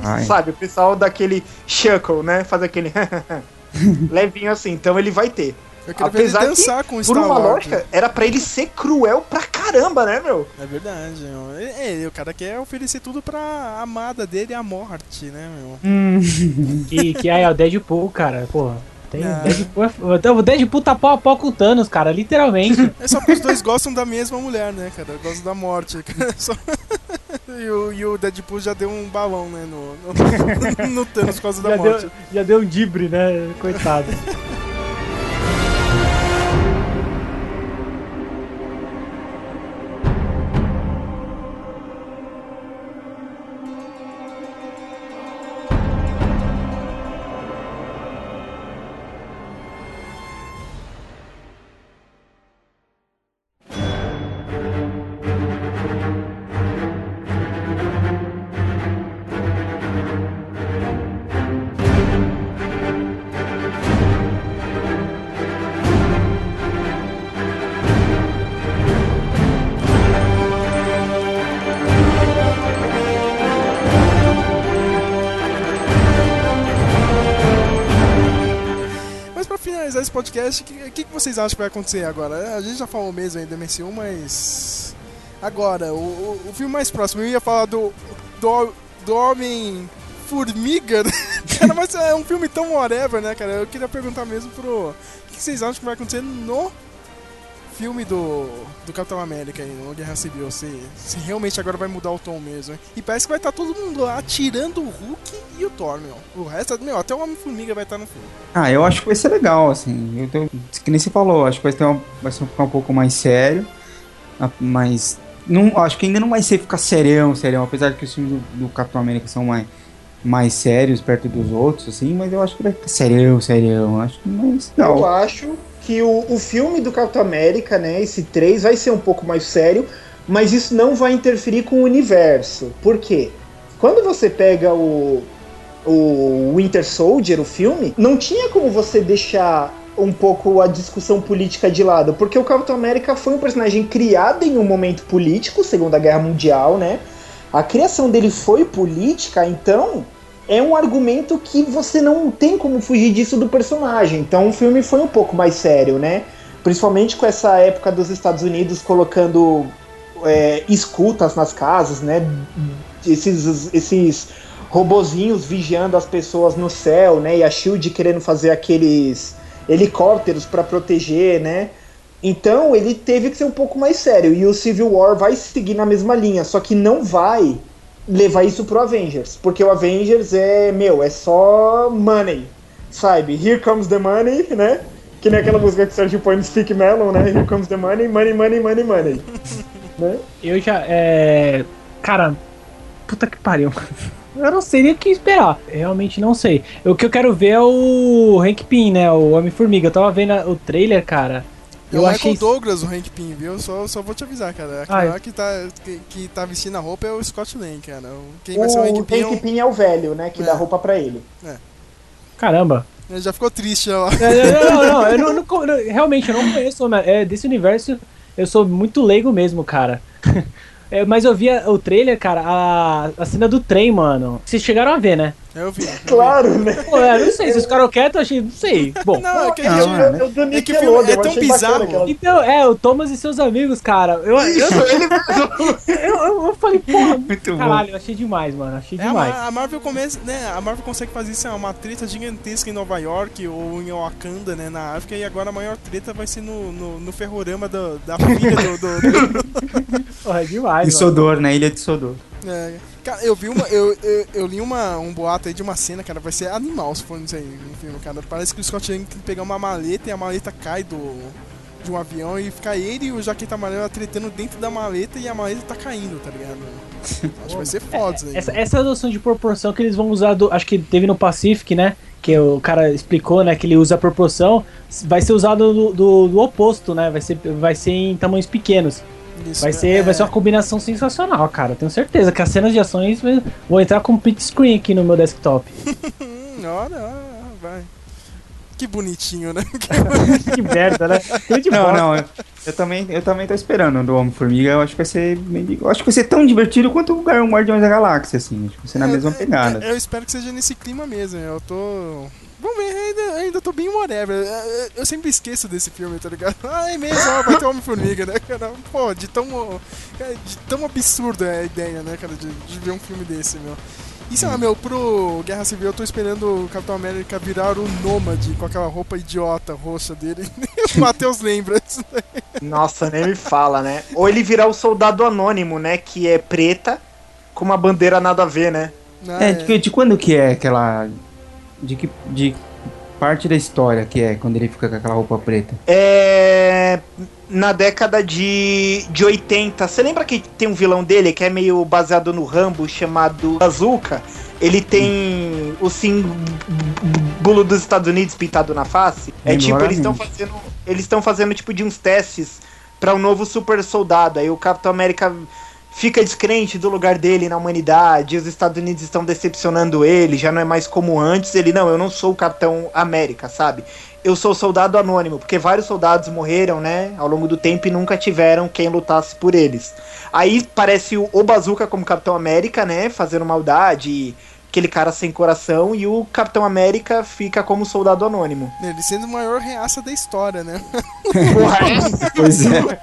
Ai. Sabe, o pessoal daquele chuckle, né? Faz aquele <laughs> <laughs> <laughs> levinho assim, então ele vai ter. Eu queria ver ele Apesar dançar que, com o por Star uma lógica, era pra ele ser cruel pra caramba, né, meu? É verdade, meu. É, o cara quer oferecer tudo pra amada dele a morte, né, meu? <laughs> Que, que aí é o Deadpool, cara, porra. Tem, Ah. Deadpool, é- o Deadpool tá pau a pau com o Thanos, cara, literalmente. <laughs> É só que os dois gostam da mesma mulher, né, cara? Gostam da morte. <laughs> Só- E, o, e o Deadpool já deu um balão, né, no, no, <laughs> no Thanos por causa da já, morte. deu, já deu um dibre, né? Coitado. Podcast, o que, que, que vocês acham que vai acontecer agora? A gente já falou mesmo aí do MCU, mas. Agora, o, o, o filme mais próximo, eu ia falar do. do, do Homem. Formiga, <laughs> cara, mas é um filme tão whatever, né, cara? Eu queria perguntar mesmo pro. O que, que vocês acham que vai acontecer no filme do, do Capitão América aí, no Guerra Civil? Se, se realmente agora vai mudar o tom mesmo, hein? E parece que vai estar todo mundo lá tirando o Hulk e o Thor, meu. O resto, meu, até o Homem-Formiga vai estar no filme. Ah, eu acho que vai ser legal, assim. Eu tô, que nem você falou, acho que vai, ter uma, vai ser ficar um pouco mais sério. Mas. Não, acho que ainda não vai ser ficar serião, serião. Apesar de que os filmes do, do Capitão América são mais, mais sérios perto dos outros, assim. Mas eu acho que vai ficar serião, serião. Acho que mais. Eu Não. acho que o, o filme do Capitão América, né, esse 3, vai ser um pouco mais sério, mas isso não vai interferir com o universo. Por quê? Quando você pega o, o Winter Soldier, o filme, não tinha como você deixar um pouco a discussão política de lado, porque o Capitão América foi um personagem criado em um momento político, Segunda Guerra Mundial, né? A criação dele foi política, então é um argumento que você não tem como fugir disso do personagem. Então o filme foi um pouco mais sério, né? Principalmente com essa época dos Estados Unidos colocando é, escutas nas casas, né? Esses, esses robozinhos vigiando as pessoas no céu, né? E a Shield querendo fazer aqueles helicópteros para proteger, né? Então ele teve que ser um pouco mais sério. E o Civil War vai seguir na mesma linha, só que não vai levar isso pro Avengers. Porque o Avengers é, meu, é só money. Sabe? Here comes the money, né? Que nem aquela música que o Sergio põe no Stick Melon, né? Here comes the money, money, money, money, money. <laughs> né? Eu já. É. Cara. Puta que pariu. <laughs> Eu não sei nem o que esperar. Realmente não sei. O que eu quero ver é o Hank Pym, né? O Homem-Formiga. Eu tava vendo o trailer, cara. É Eu o achei. Michael Douglas, o Hank Pym, viu? Só, só vou te avisar, cara. Ah, Aquele é. lá que tá, que, que tá vestindo a roupa é o Scott Lang, cara. O- Quem O vai ser o Hank Hank Pym é o- Pym é o velho, né? Que É. dá roupa pra ele. Caramba. Ele já ficou triste lá. É, Não, não, não, eu não, não não- realmente eu não conheço é, desse universo. Eu sou muito leigo mesmo, cara. <laughs> É, mas eu vi a- o trailer, cara, a, a cena do trem, mano. Vocês chegaram a ver, né? Eu vi. eu vi. Claro, né? Pô, eu não sei, vocês ficaram quietos, eu achei, não sei. Bom. Não, é que, Não, eu- é, né? Eu, eu, É que filme é tão bizarro. Então, é, o Thomas e seus amigos, cara. Eu, eu, eu, eu, eu falei, porra, <laughs> Muito bom. caralho, eu achei demais, mano. Achei É, demais. A Marvel começa, né? A Marvel consegue fazer isso, é uma treta gigantesca em Nova York ou em Wakanda, né? Na África, e agora a maior treta vai ser no, no, no ferrorama do- da filha do. do- do- <laughs> Porra, é demais, De. Sodor, na ilha de Sodor. é. Cara, eu vi uma. Eu, eu, eu li uma, um boato aí de uma cena, cara, vai ser animal se for isso aí no filme, cara. Parece que o Scott Lang tem que pegar uma maleta e a maleta cai do. De um avião e fica ele e o Jaqueta Amarela tretando dentro da maleta e a maleta tá caindo, tá ligado? <laughs> Acho que vai ser foda isso aí. Essa, essa noção de proporção que eles vão usar, do, acho que teve no Pacific, né? Que o cara explicou, né? Que ele usa a proporção, vai ser usado do, do, do oposto, né? Vai ser, vai ser em tamanhos pequenos. Isso, Vai né? ser, É. vai ser uma combinação sensacional, cara. Tenho certeza que as cenas de ações vão entrar com pit screen aqui no meu desktop. <laughs> Hum, olha, olha, vai. Que bonitinho, né? <laughs> que merda, né? Não, bosta. não, eu, também, eu também tô esperando do Homem-Formiga. Eu acho que vai ser. bem- Eu acho que vai ser tão divertido quanto o Guardiões da Galáxia, assim. Acho que vai ser na mesma pegada. Eu, eu espero que seja nesse clima mesmo. Eu tô. Vamos ver, ainda, ainda tô bem whatever. Eu, eu- eu sempre esqueço desse filme, tá ligado? Ah, é mesmo, ó, vai ter Homem-Formiga, né, cara? Pô, de tão, de tão absurda é a ideia, né, cara, de, de ver um filme desse, meu. E sei lá, meu, pro Guerra Civil eu tô esperando o Capitão América virar o Nômade com aquela roupa idiota roxa dele. <laughs> o Matheus lembra disso daí. Nossa, nem me fala, né? Ou ele virar o soldado anônimo, né? Que é preta com uma bandeira nada a ver, né? Ah, É, de, de quando que é aquela. De que. De parte da história que é quando ele fica com aquela roupa preta? É. Na década de, de 80. Você lembra que tem um vilão dele que é meio baseado no Rambo chamado Bazooka? Ele tem o símbolo dos Estados Unidos pintado na face. É tipo, eles estão fazendo. Eles estão fazendo tipo de uns testes para um novo super soldado. Aí o Capitão América fica descrente do lugar dele na humanidade, os Estados Unidos estão decepcionando ele, já não é mais como antes. Ele, não, eu não sou o Capitão América, sabe? Eu sou soldado anônimo, porque vários soldados morreram, né, ao longo do tempo e nunca tiveram quem lutasse por eles. Aí parece o, Bazooka como Capitão América, né, fazendo maldade, aquele cara sem coração, e o Capitão América fica como soldado anônimo. Ele sendo o maior reaça da história, né? <laughs> Porra, é? Pois é.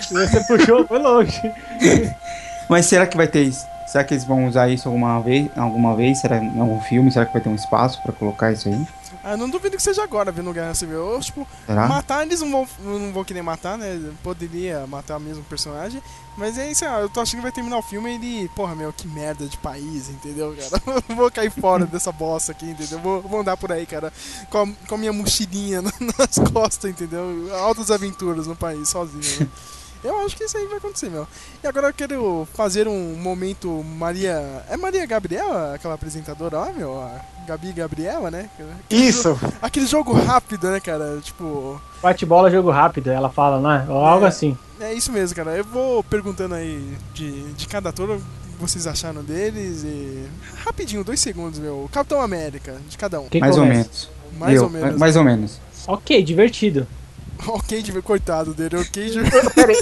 Você puxou, foi longe. <laughs> Mas será que vai ter isso? Será que eles vão usar isso alguma vez? Alguma vez? Será em algum filme? Será que vai ter um espaço pra colocar isso aí? Ah, não duvido que seja agora, vendo Guerra Civil. Eu, tipo, Será? matar eles não vão, não vão querer matar, né? Poderia matar o mesmo personagem. Mas é isso, ah, eu tô achando que vai terminar o filme e ele. Porra, meu, que merda de país, entendeu, cara? <laughs> vou cair fora dessa bosta aqui, entendeu? Vou, vou andar por aí, cara, com a, com a minha mochilinha na- <laughs> nas costas, entendeu? Altas aventuras no país, sozinho, né? <laughs> Eu acho que isso aí vai acontecer, meu. E agora eu quero fazer um momento Maria. É Maria Gabriela, aquela apresentadora lá, meu? A Gabi Gabriela, né? Isso. Aquele jogo rápido, né, cara? Tipo. Bate-bola, jogo rápido, ela fala, né? Ou algo É. assim. É isso mesmo, cara. Eu vou perguntando aí de, de cada ator o que vocês acharam deles e. Rapidinho, dois segundos, meu. Capitão América, de cada um. Quem mais ou começa? menos. Mais Eu, ou menos. Mais ou menos. Ok, divertido. Ok, de ver, coitado dele, ok de Peraí,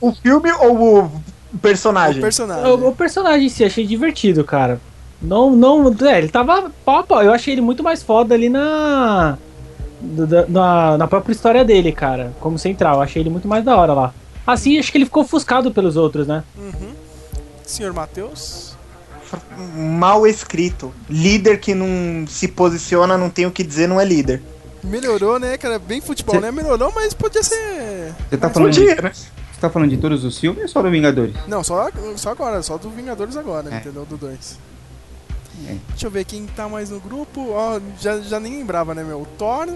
o, o filme ou o personagem? o personagem. O, o personagem em si, achei divertido, cara. Não, não. É, ele tava pau a pau. Eu achei ele muito mais foda ali na. Na, na própria história dele, cara. Como central. Eu achei ele muito mais da hora lá. Assim, acho que ele ficou ofuscado pelos outros, né? Uhum. Senhor Matheus? Mal escrito. Líder que não se posiciona, não tem o que dizer, não é líder. Melhorou, né, cara? Bem futebol, Cê- né? Melhorou, mas podia ser. Você tá falando de, né? você tá falando de todos os filmes ou só do Vingadores? Não, só, só agora, só do Vingadores agora, É. entendeu? Do 2. É. Deixa eu ver quem tá mais no grupo. Ó, já, já nem lembrava, né, meu? O Thor.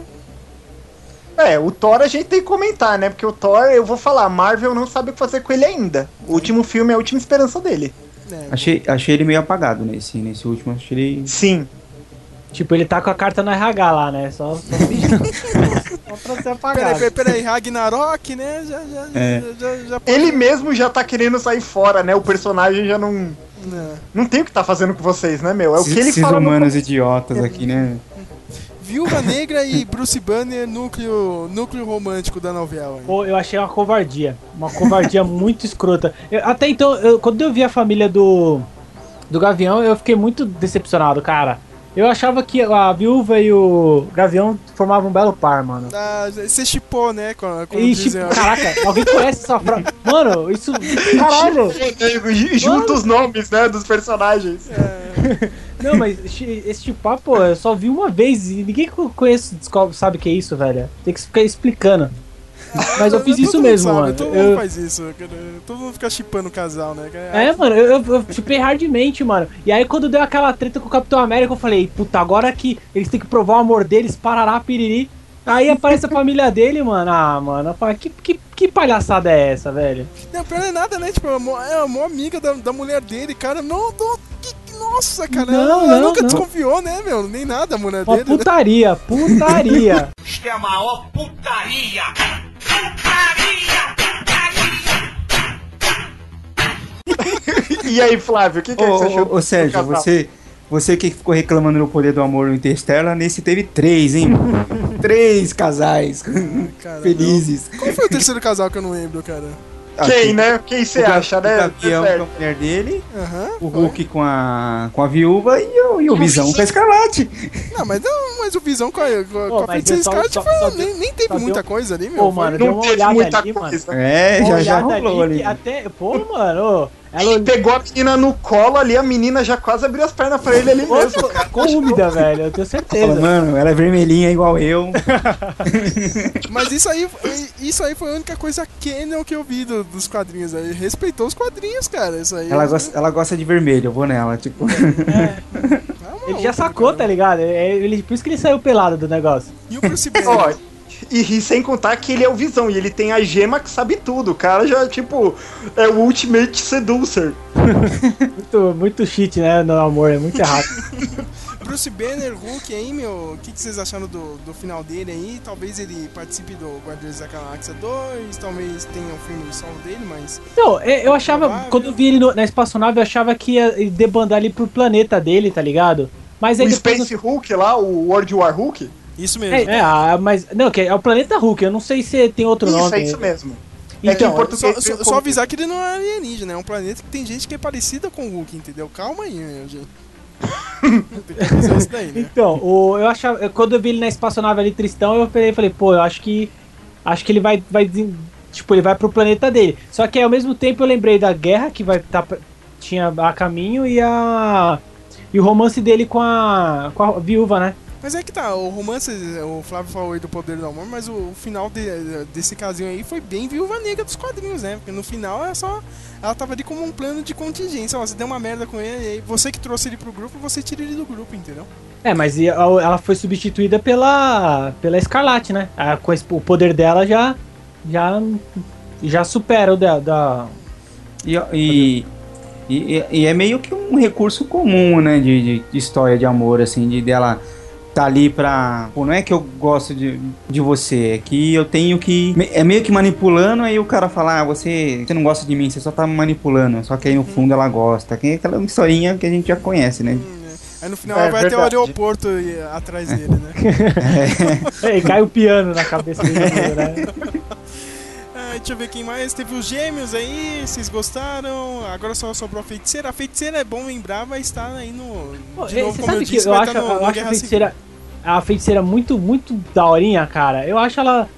É, o Thor a gente tem que comentar, né? Porque o Thor, eu vou falar, Marvel não sabe o que fazer com ele ainda. O último filme é a última esperança dele. né? Achei, achei ele meio apagado nesse, nesse último. Achei ele. Sim. Tipo, ele tá com a carta no RH lá, né? Só, só, <laughs> só pra ser apagado. Peraí, peraí, peraí, Ragnarok, né? Já, já, É. já, já, já Ele mesmo já tá querendo sair fora, né? O personagem já não. Né. Não tem o que tá fazendo com vocês, né, meu? É o que ele esses fala. no- humanos idiotas aqui, né? Viúva Negra e Bruce Banner, núcleo, núcleo romântico da novela. hein? Pô, eu achei uma covardia. Uma covardia <laughs> muito escrota. Eu- até então, eu- quando eu vi a família do, do Gavião, eu fiquei muito decepcionado, cara. Eu achava que a viúva e o Gavião formavam um belo par, mano. Ah, você chipou, né? Como, como E, dizem, tipo, caraca, alguém conhece essa frase? Mano, isso. Caralho! Junta os nomes, né? Dos personagens. <laughs> Não, mas esse tipo papo eu só vi uma vez e ninguém que eu conheço sabe o que é isso, velho. Tem que ficar explicando. Mas eu fiz isso mesmo, sabe, mano. Todo mundo Eu- faz isso. Todo mundo fica chipando o casal, né? É, mano, eu, eu, chipei hardmente, mano. E aí quando deu aquela treta com o Capitão América, eu falei, puta, agora que eles têm que provar o amor deles, parará, piriri. Aí aparece a família dele, mano. Ah, mano, eu falei, que, que, que palhaçada é essa, velho? Não, pior é nada, né? Tipo, é a é maior amiga da, da mulher dele, cara. Não, não que- nossa, cara. Não, ela não, nunca não. desconfiou, né, meu? Nem nada a mulher Uma dele. né? putaria, putaria. <laughs> Isto é a maior putaria! Putaria! Putaria! E aí, Flávio, o que, que, é que Ô, você achou? ô, ô, Sérgio, você, Você que ficou reclamando no Poder do Amor no Interstellar, nesse teve três, hein? <laughs> três casais Cara, felizes. Qual foi o terceiro casal que eu não lembro, cara? Quem, né? Quem você O acha, O né? Gavião Certo. com a mulher dele, Aham. o Hulk com a, com a viúva e o, e o Visão com a Escarlate. Não, mas, não, mas o Visão com a, com a, Pô, a feiticeira só- foi- só deu- nem, nem teve só muita deu- coisa ali, meu. Pô, mano, deu Não uma teve olhada muita ali, mano. coisa. É, Uma já já rolou ali ali. Até, pô, mano, ô, ela Ele pegou a menina no colo ali, a menina já quase abriu as pernas pra ele ali mesmo. úmida, velho, eu tenho Fala, certeza. mano, ela é vermelhinha igual eu. <laughs> Mas isso aí, isso aí foi a única coisa canon que eu vi do- dos quadrinhos aí. Respeitou os quadrinhos, cara. Isso aí. Ela gosta, ela gosta de vermelho, eu vou nela. Tipo, <laughs> Tá Ele já sacou, cara. tá ligado? É, Ele, por isso que ele saiu pelado do negócio. E o Bruce Banner? E, e sem contar que ele é o Visão, e ele tem a gema que sabe tudo. O cara já, tipo, é o Ultimate Seducer. Muito, muito cheat, né, no amor, é muito errado. <laughs> Bruce Banner, Hulk aí, meu. O que, que vocês acharam do, do final dele aí? Talvez ele participe do Guardiões da Galáxia 2, talvez tenha um filme solo dele, mas. Não, eu eu achava, Provável. quando eu vi ele no- na espaçonave, eu achava que ia debandar ali pro planeta dele, tá ligado? Mas aí O depois... Space Hulk lá, o World War Hulk. Isso mesmo. É, é, ah, mas. Não, que é o planeta Hulk, eu não sei se tem outro Isso, nome. é isso mesmo. É que em Então, português Só, só, só avisar que ele não é alienígena, é um planeta que tem gente que é parecida com o Hulk, entendeu? Calma aí, meu, gente. <laughs> tem que avisar isso daí, né? Então, o, eu achava. Quando eu vi ele na espaçonave ali tristão, eu falei, falei, pô, eu acho que. Acho que ele vai. vai tipo, ele vai pro planeta dele. Só que ao mesmo tempo eu lembrei da guerra que vai tá, tinha a caminho e a. E o romance dele com a. com a viúva, né? Mas é que tá, o romance, o Flávio falou aí do poder do amor, mas o, o final de- desse casinho aí foi bem viúva negra dos quadrinhos, né? Porque no final é só. Ela tava ali como um plano de contingência. Ó, você deu uma merda com ele, e aí você que trouxe ele pro grupo, você tira ele do grupo, entendeu? É, mas e a- ela foi substituída pela. pela Escarlate, né? Ah, com esse- o poder dela já. já. já supera o da. da- E, e, e, e é meio que um recurso comum, né? De, de- de história de amor, assim, de dela tá ali pra. Pô, não é que eu gosto de, de você, é que eu tenho que. É meio que manipulando, aí o cara fala, ah, você, você não gosta de mim, você só tá me manipulando. Só que aí no fundo ela gosta. Que é aquela historinha que a gente já conhece, né? Hum, né? Aí no final É, vai ter o verdade. aeroporto atrás dele, né? <laughs> <laughs> Ei, cai o piano na cabeça dele, né? <laughs> Deixa eu ver quem mais. Teve os gêmeos aí, vocês gostaram? Agora só sobrou a feiticeira. A feiticeira é bom lembrar, vai estar aí no. Pô, De eh, novo, você como eu disse, eu vai acho, estar no, eu acho a feiticeira. A feiticeira muito, muito daorinha, cara. Eu acho ela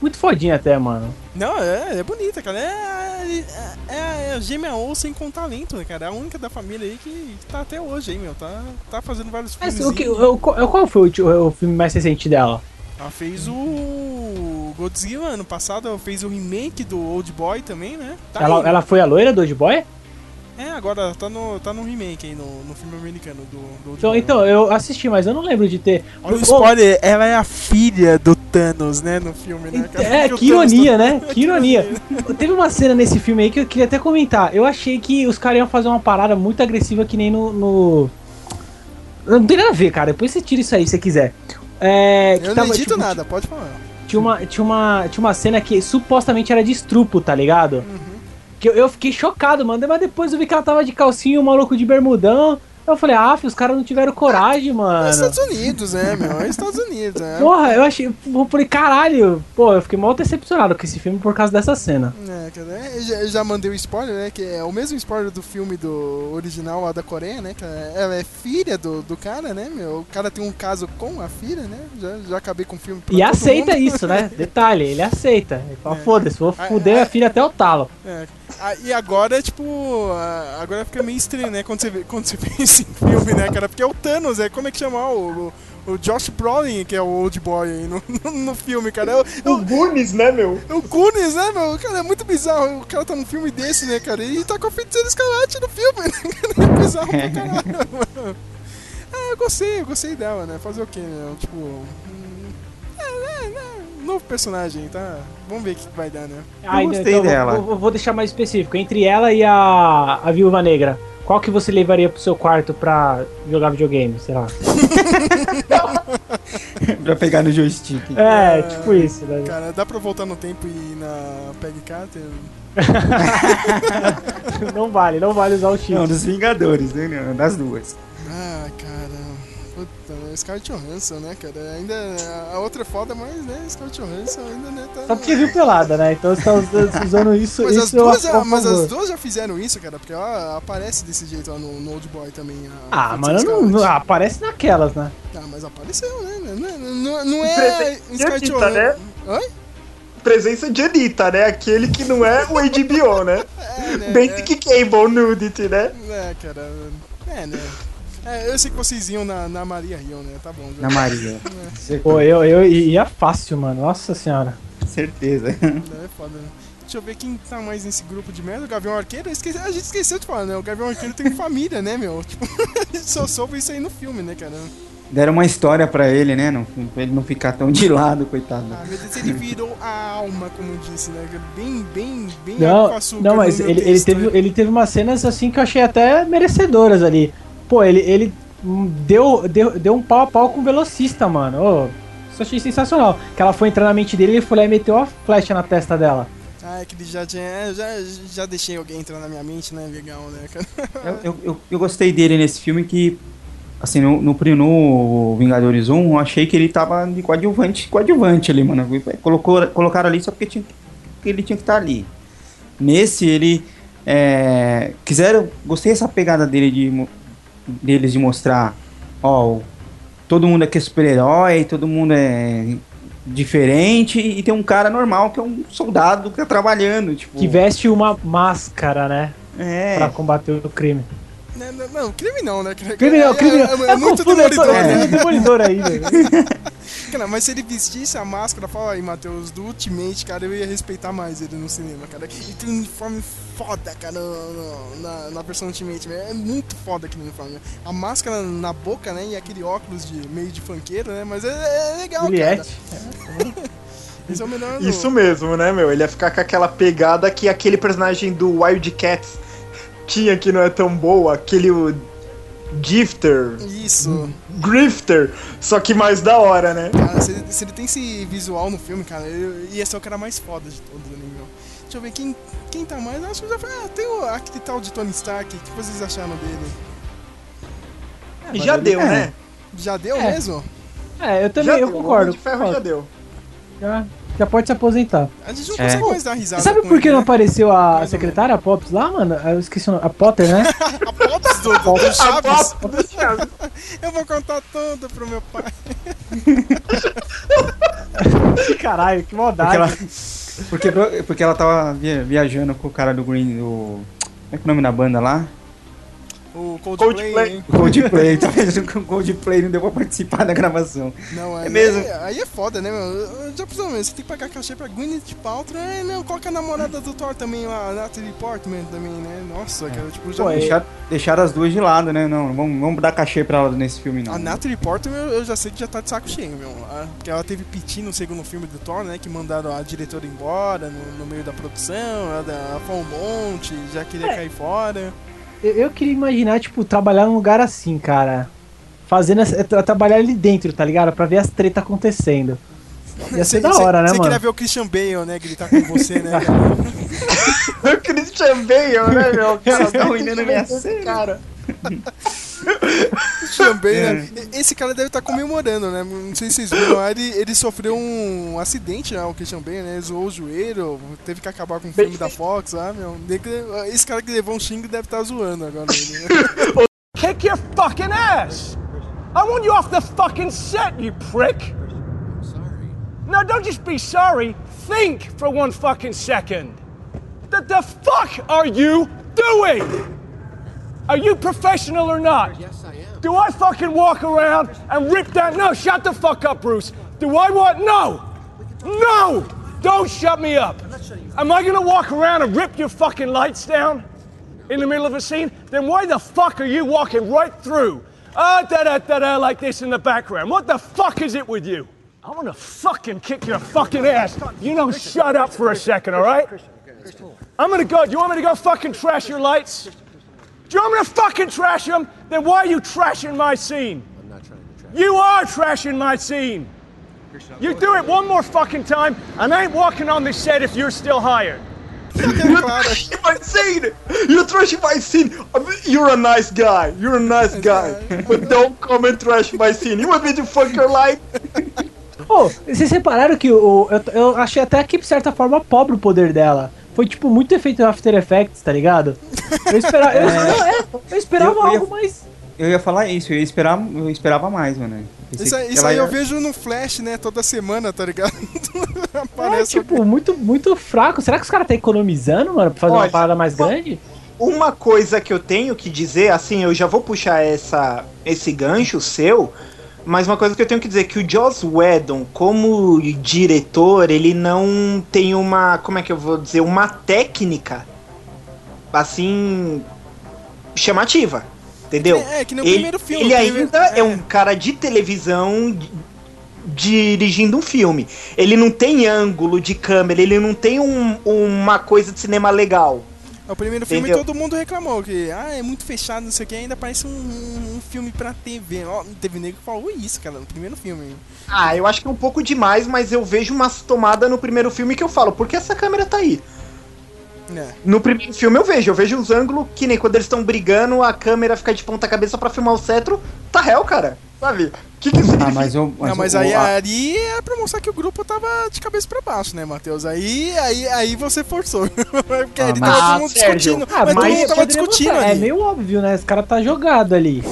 muito fodinha até, mano. Não, é, é bonita, cara. É, é, é a gêmea Olsen com talento, né, cara? É a única da família aí que tá até hoje, hein, meu? Tá, tá fazendo vários Mas filmes. o que, o, qual foi o, o filme mais recente dela? Ela fez o Godzilla ano passado, ela fez o remake do Old Boy também, né? Tá ela, aí. ela foi a loira do Old Boy? É, agora tá no, tá no remake aí, no, no filme americano do, do Old Então, Boy. então, eu assisti, mas eu não lembro de ter. Olha o spoiler, ela é a filha do Thanos, né, no filme, né? cara? É, que ironia, tá- né? <laughs> Que ironia. Teve uma cena nesse filme aí que eu queria até comentar. Eu achei que os caras iam fazer uma parada muito agressiva que nem no. no- Não tem nada a ver, cara. Depois você tira isso aí se você quiser. É, Eu não edito tipo, nada, pode falar. Tinha uma, tinha, uma, tinha uma cena que supostamente era de estrupo, tá ligado? Uhum. Que eu, eu fiquei chocado, mano. Mas depois eu vi que ela tava de calcinha o maluco de bermudão. Eu falei, ah, filho, os caras não tiveram coragem, É mano. Estados Unidos, né, meu? É Estados Unidos, né? Porra, eu achei. Eu falei, caralho. Pô, eu fiquei mal decepcionado com esse filme por causa dessa cena. É, cara, é, já, já mandei o spoiler, né? Que é o mesmo spoiler do filme do original lá da Coreia, né? Que ela é filha do, do cara, né, meu? O cara tem um caso com a filha, né? Já, já acabei com o filme E aceita mundo. isso, né? <laughs> Detalhe, ele aceita. Ele fala, É. foda-se, vou fuder ah, a filha até o talo. É. Ah, e agora, tipo, agora fica meio estranho, né? Quando você vê, quando você <laughs> vê esse filme, né, cara? Porque é o Thanos, é como é que chama o, o, o Josh Brolin, que é o Old Boy aí no, <laughs> no, no filme, cara. É o, é O Goonies, né, meu? é o Goonies, né, meu? Cara, é muito bizarro. O cara tá num filme desse, né, cara? E tá com a feiticeira escarlate no filme, <laughs> né? É bizarro pra caralho, mano. Ah, eu gostei, eu gostei dela, né? Fazer o quê, né? Tipo. hum, É, é, é, novo personagem, tá? Vamos ver o que vai dar, né? Ai, gostei então, dela. Vou, vou- deixar mais específico. Entre ela e a, a Viúva Negra, qual que você levaria pro seu quarto pra jogar videogame, sei lá? <laughs> pra pegar no joystick. É, tipo isso, né? Cara, dá pra voltar no tempo e ir na Peggy Carter? <laughs> Não vale, não vale usar o cheat. Não, dos Vingadores, né? Não, Das duas. Ah, cara. Né? Scarlett Johansson, né, cara? Ainda. A outra é foda, mas, né? Scarlett Johansson ainda, né? Tá Só porque viu pelada, né? Então você tá us- <laughs> usando isso. Mas, as isso eu duas, a mas as duas já fizeram isso, cara, porque ela aparece desse jeito lá no, no Old Boy também. a Ah, mano, não, não- aparece naquelas, né? Ah, mas apareceu, né? Não, não, não é Presente Scarlett de Anitta, Johansson. Oi? Presença de Anitta, né? Aquele que não é o HBO, né? <laughs> É, né? Basic Cable Nudity, né? É, cara. É, né? É, eu sei que vocês iam na, na Maria Rio, né? Tá bom. já. Na Maria. Pô, eu, eu ia fácil, mano. Nossa senhora. Certeza. É foda, né? Deixa eu ver quem tá mais nesse grupo de merda. O Gavião Arqueiro, esqueci- a gente esqueceu de falar, né? O Gavião Arqueiro tem família, né, meu? <laughs> Tipo, a gente só soube isso aí no filme, né, cara? Deram uma história pra ele, né? Não, pra ele não ficar tão de lado, coitado. Ah, meu Deus, ele virou a alma, como disse, né? Bem, bem, bem Não, açúcar não mas ele, ele, teve, né? ele teve umas cenas assim que eu achei até merecedoras ali. Pô, ele, ele deu, deu, deu um pau a pau com o velocista, mano. Ô, isso eu achei sensacional. Que ela foi entrar na mente dele e ele foi lá e meteu a flecha na testa dela. Ah, é que ele já tinha. Já, já deixei alguém entrar na minha mente, né? Legal, né, cara? <laughs> Eu, eu, eu, eu gostei dele nesse filme que, assim, no, no, no Vingadores 1, eu achei que ele tava de coadjuvante, coadjuvante ali, mano. Colocou, colocaram ali só porque, tinha, porque ele tinha que estar ali. Nesse, ele. É, quiseram. Gostei dessa pegada dele de, deles de mostrar, ó, todo mundo aqui é super-herói, todo mundo é diferente e tem um cara normal que é um soldado que tá trabalhando, tipo. Que veste uma máscara, né? É. Pra combater o crime. Não, não, não, crime não, né? Crime não, É- crime é- não. É, Eu muito confundo, eu tô- demolidor, é, né? demolidor aí, <laughs> velho. Cara, mas se ele vestisse a máscara, fala aí, Matheus, do Ultimate, cara, eu ia respeitar mais ele no cinema, cara. E tem um uniforme foda, cara, no- no- na, na versão Ultimate. É muito foda aquele uniforme. A máscara na boca, né, e aquele óculos de meio de funkeiro, né, mas é, é legal, cara. Juliette. <laughs> Esse é o melhor do- Isso mesmo, né, meu? Ele ia ficar com aquela pegada que aquele personagem do Wildcats tinha que não é tão boa, aquele o Gifter, Isso. Grifter, só que mais da hora, né? Cara, se ele, se ele tem esse visual no filme, cara, ele ia ser o cara mais foda de todos ali, meu. Deixa eu ver quem, quem tá mais. Acho que já foi. Ah, tem o aquele tal de Tony Stark. O que vocês acharam dele? Já deu, é. né? Já deu É. mesmo? É, eu também, Já eu deu, concordo. Homem de Ferro concordo. já deu. Já, já pode se aposentar. A gente não É. consegue mais dar risada. Sabe por que ele, não né? apareceu a secretária, a Pops, lá, mano? Eu esqueci o nome. A Potter, né? <laughs> A Pops do, do, do Chaves? Do <laughs> Chaves. Eu vou contar tudo pro meu pai. <laughs> Caralho, que maldade. Porque ela, porque, porque ela tava via- viajando com o cara do Green, do... Como é que é o nome da banda lá? O Coldplay, Coldplay. hein? <laughs> O Coldplay, tá não deu pra participar da gravação. Não, É é, mesmo. Aí, aí é foda, né, meu? Eu Já precisou mesmo. Você tem que pagar cachê pra Gwyneth Paltrow. É, não, coloca a namorada do Thor também, a Natalie Portman também, né? Nossa, cara, tipo, já... Pô, é- Deixar, deixaram as duas de lado, né? Não, vamos, vamos dar cachê pra ela nesse filme, não. A Natalie Portman eu, já sei que já tá de saco cheio, meu. Porque ela teve piti no segundo filme do Thor, né? Que mandaram a diretora embora no, no meio da produção. Ela, ela foi um monte, já queria É. cair fora. Eu, eu queria imaginar, tipo, trabalhar num lugar assim, cara. Fazendo trabalhar ali dentro, tá ligado? Pra ver as tretas acontecendo. Ia ser Cê- da cê- hora, né, Você queria mano? ver o Christian Bale, né? Gritar com você, né? <laughs> O Christian Bale, né, meu? Cara, Vocês tão arruinando minha cena. cara. <laughs> Bale, né? E- Esse cara deve estar comemorando, né? Não sei se vocês viram, ele, ele sofreu um acidente, né? O Christian Bale, né? Zoou o joelho, teve que acabar com o filme da Fox, ah, meu. Esse cara que levou um xingo deve estar zoando agora. Ele, né? <laughs> Kick your fucking ass! I want you off the fucking set, you prick! No, don't just be sorry. Think for one fucking second. The, the fuck are you doing? Are you professional or not? Yes, I am. Do I fucking walk around and rip down? No, shut the fuck up, Bruce. Do I want? No! No! Don't shut me up. Am I gonna walk around and rip your fucking lights down? in the middle of a scene, then why the fuck are you walking right through? Ah, da da da da, like this in the background. What the fuck is it with you? I'm gonna fucking kick your fucking ass. You know, shut up for a second, all right? I'm gonna go. Do you want me to go fucking trash your lights? Do you want me to fucking trash them? Then why are you trashing my scene? I'm not trying to trash. You are trashing my scene. You do it one more fucking time, and I ain't walking on this set if you're still hired. É claro. my scene! You trash my scene! You're a nice guy, you're a nice guy. But don't come and trash my scene. You want me to fuck your life? Pô, vocês repararam que o, eu, eu achei até que, de certa forma, pobre o poder dela. Foi, tipo, muito efeito After Effects, tá ligado? Eu <laughs> esperava, eu, eu- é, eu esperava Eu- eu ia- algo mais... Eu ia falar isso, eu, ia esperar, eu esperava mais, mano. Pensei Isso, isso aí eu ia- vejo no Flash, né? Toda semana, tá ligado? <laughs> É, tipo, muito, muito fraco. Será que os caras tá economizando, mano, pra fazer uma Olha, parada mais grande? Uma coisa que eu tenho que dizer, assim, eu já vou puxar essa, esse gancho seu, mas uma coisa que eu tenho que dizer que o Joss Whedon, como diretor, ele não tem uma, como é que eu vou dizer, uma técnica, assim, chamativa, entendeu? É, é que nem o ele, primeiro filme, Ele ainda é. é. um cara de televisão di- dirigindo um filme. Ele não tem ângulo de câmera, ele não tem um- uma coisa de cinema legal. O primeiro filme Entendeu? todo mundo reclamou que ah, é muito fechado, não sei o que, ainda parece um, um filme pra TV. Ó, teve nego que falou isso, cara, no primeiro filme. Ah, eu acho que é um pouco demais, mas eu vejo umas tomadas no primeiro filme que eu falo, por que essa câmera tá aí? É. No primeiro filme eu vejo, eu vejo os ângulos que nem quando eles estão brigando, a câmera fica de ponta cabeça pra filmar o cetro, tá réu, cara. Sabe? Que que isso Ah, significa? mas eu. não, mas o- aí, a- ali é pra mostrar que o grupo tava de cabeça pra baixo, né, Matheus? Aí, aí, aí você forçou. <laughs> Porque Ah, ali mas- tava Ah, todo mundo Sérgio. discutindo. Ah, mas todo mundo tava discutindo mostrar. É ali. meio óbvio, né? Esse cara tá jogado ali.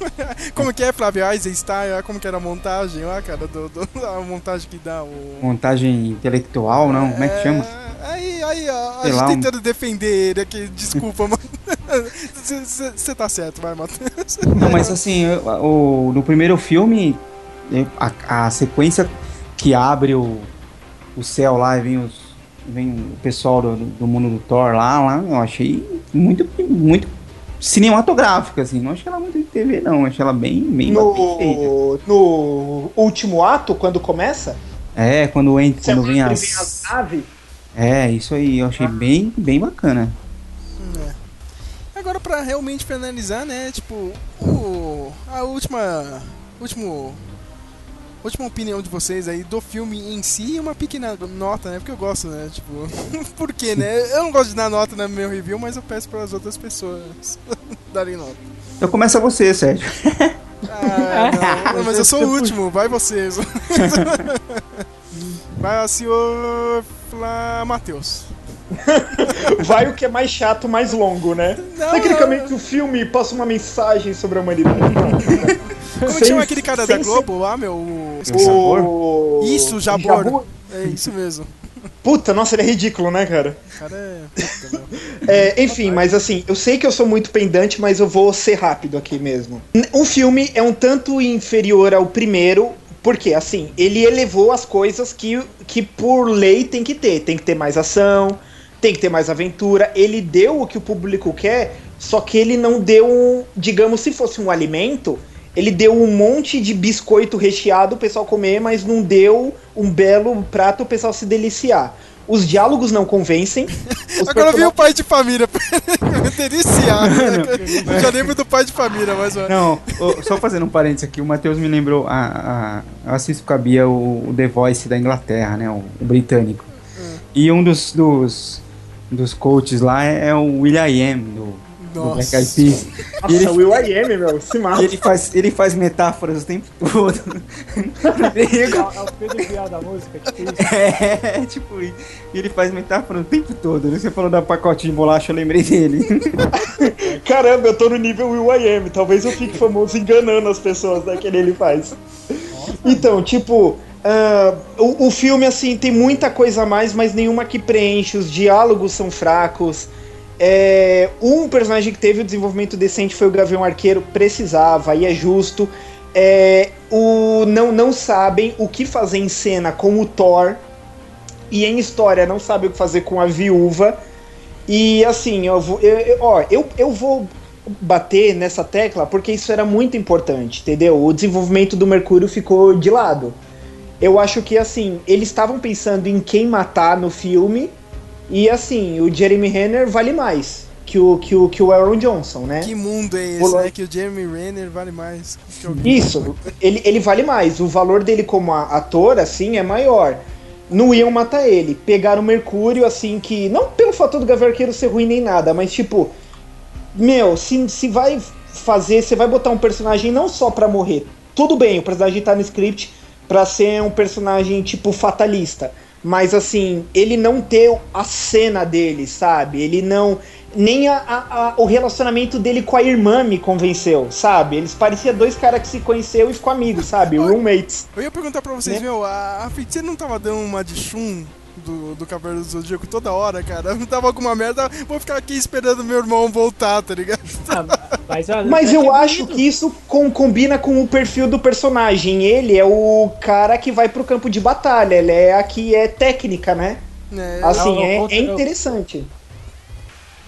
<laughs> Como que é, Flávio Eisenstein? Olha Como que era a montagem lá, cara? Do, do- <laughs> a montagem que dá o. Montagem intelectual, não? Como é que chama? Aí, aí, ó, a gente lá, um- tentando defender ele aqui, desculpa, mano. Você tá certo, vai, Matheus. Não, mas assim, eu- o, no primeiro filme, a, a sequência que abre o, o céu lá e vem, os, vem o pessoal do, do mundo do Thor lá, lá, eu achei muito, muito cinematográfica, assim. Não achei ela muito de TV, não. Achei ela bem, bem. No, no último ato, quando começa, É, quando, entra, quando vem as. vem as naves. É, isso aí, eu achei bem, bem bacana. Agora, pra realmente finalizar, né, tipo, o, a última, último, última opinião de vocês aí do filme em si e uma pequena nota, né, porque eu gosto, né, tipo, <laughs> por quê, né? Eu não gosto de dar nota no meu review, mas eu peço para as outras pessoas <laughs> darem nota. Então começa você, Sérgio. Ah, não, mas eu sou o último, vai vocês. <laughs> Vai o senhor Fla... Matheus. <laughs> Vai o que é mais chato, mais longo, né? Não, Tecnicamente, o filme passa uma mensagem sobre a humanidade. <laughs> Como Sem- chama aquele cara da Globo lá, meu? O- O... Isso, Jabor. É isso mesmo. Puta, nossa, ele é ridículo, né, cara? O cara é. puta, meu. <laughs> É, enfim, mas assim, eu sei que eu sou muito pendante, mas eu vou ser rápido aqui mesmo. O filme é um tanto inferior ao primeiro, porque assim, ele elevou as coisas que, que por lei tem que ter. Tem que ter mais ação, tem que ter mais aventura. Ele deu o que o público quer, só que ele não deu, um, digamos, se fosse um alimento, ele deu um monte de biscoito recheado o pessoal comer, mas não deu um belo prato o pessoal se deliciar. Os diálogos não convencem. <laughs> Agora eu vi o pai de família. Deliciar. <laughs> né? Eu já lembro do pai de família, mas. Não, só fazendo um parênteses aqui, o Matheus me lembrou, a, a, eu assisto com a Bia o, o The Voice da Inglaterra, né, o, o britânico. E um dos, dos, dos coaches lá é, é o Will.i.am, do, do Black Eyed Peas. Nossa, ele, Will I Am, meu, se mata. ele faz, ele faz metáforas o tempo todo. <laughs> É o Pedro Bial da música, tipo isso. é, tipo, e ele faz metáfora o tempo todo. Você falou da pacote de bolacha, eu lembrei dele. <laughs> Caramba, eu tô no nível Will I Am. Talvez eu fique famoso enganando as pessoas, né? Que ele faz. Então, tipo, ah, o, o filme, assim, tem muita coisa a mais, mas nenhuma que preenche. Os diálogos são fracos. É, um personagem que teve o desenvolvimento decente foi o Gavião Arqueiro, precisava, e é justo. É, o, não, não sabem o que fazer em cena com o Thor. E em história não sabem o que fazer com a viúva. E assim, eu vou, eu, eu- ó, eu, eu vou bater nessa tecla porque isso era muito importante, entendeu? O desenvolvimento do Mercúrio ficou de lado. Eu acho que assim, eles estavam pensando em quem matar no filme e assim, o Jeremy Renner vale mais que o que o que o Aaron Johnson, né? Que mundo é esse, Olá. né? Que o Jeremy Renner vale mais. Isso, ele, ele vale mais. O valor dele como ator, assim, é maior. não iam matar ele. Pegaram o Mercúrio, assim, que. Não pelo fator do Gavião Arqueiro ser ruim nem nada, mas tipo. Meu, se, se vai fazer, você vai botar um personagem não só pra morrer. Tudo bem, o personagem tá no script pra ser um personagem tipo fatalista. Mas assim, ele não ter a cena dele, sabe? Ele não. Nem a, a- a- o relacionamento dele com a irmã me convenceu, sabe? Eles pareciam dois caras que se conheceu e ficou amigos, sabe? Roommates. Eu ia perguntar pra vocês, Né? meu, a, a feiticeira não tava dando uma de chum do, do Cavaleiro do Zodíaco toda hora, cara? Não <laughs> tava alguma merda, vou ficar aqui esperando meu irmão voltar, tá ligado? Mas, ó, Mas é eu é acho bonito. que isso com- combina com o perfil do personagem. Ele é o cara que vai pro campo de batalha, ele é a que é técnica, né? É, Assim, eu- é, eu- é interessante.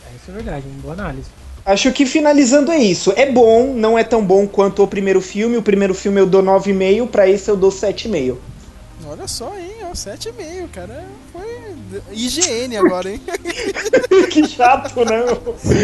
É, Isso é verdade, uma boa análise. Acho que finalizando é isso. É bom, não é tão bom quanto o primeiro filme. O primeiro filme eu dou 9,5, pra esse eu dou 7,5. olha só, hein, ó, 7,5, cara. Foi IGN agora, hein? <laughs> que chato, né?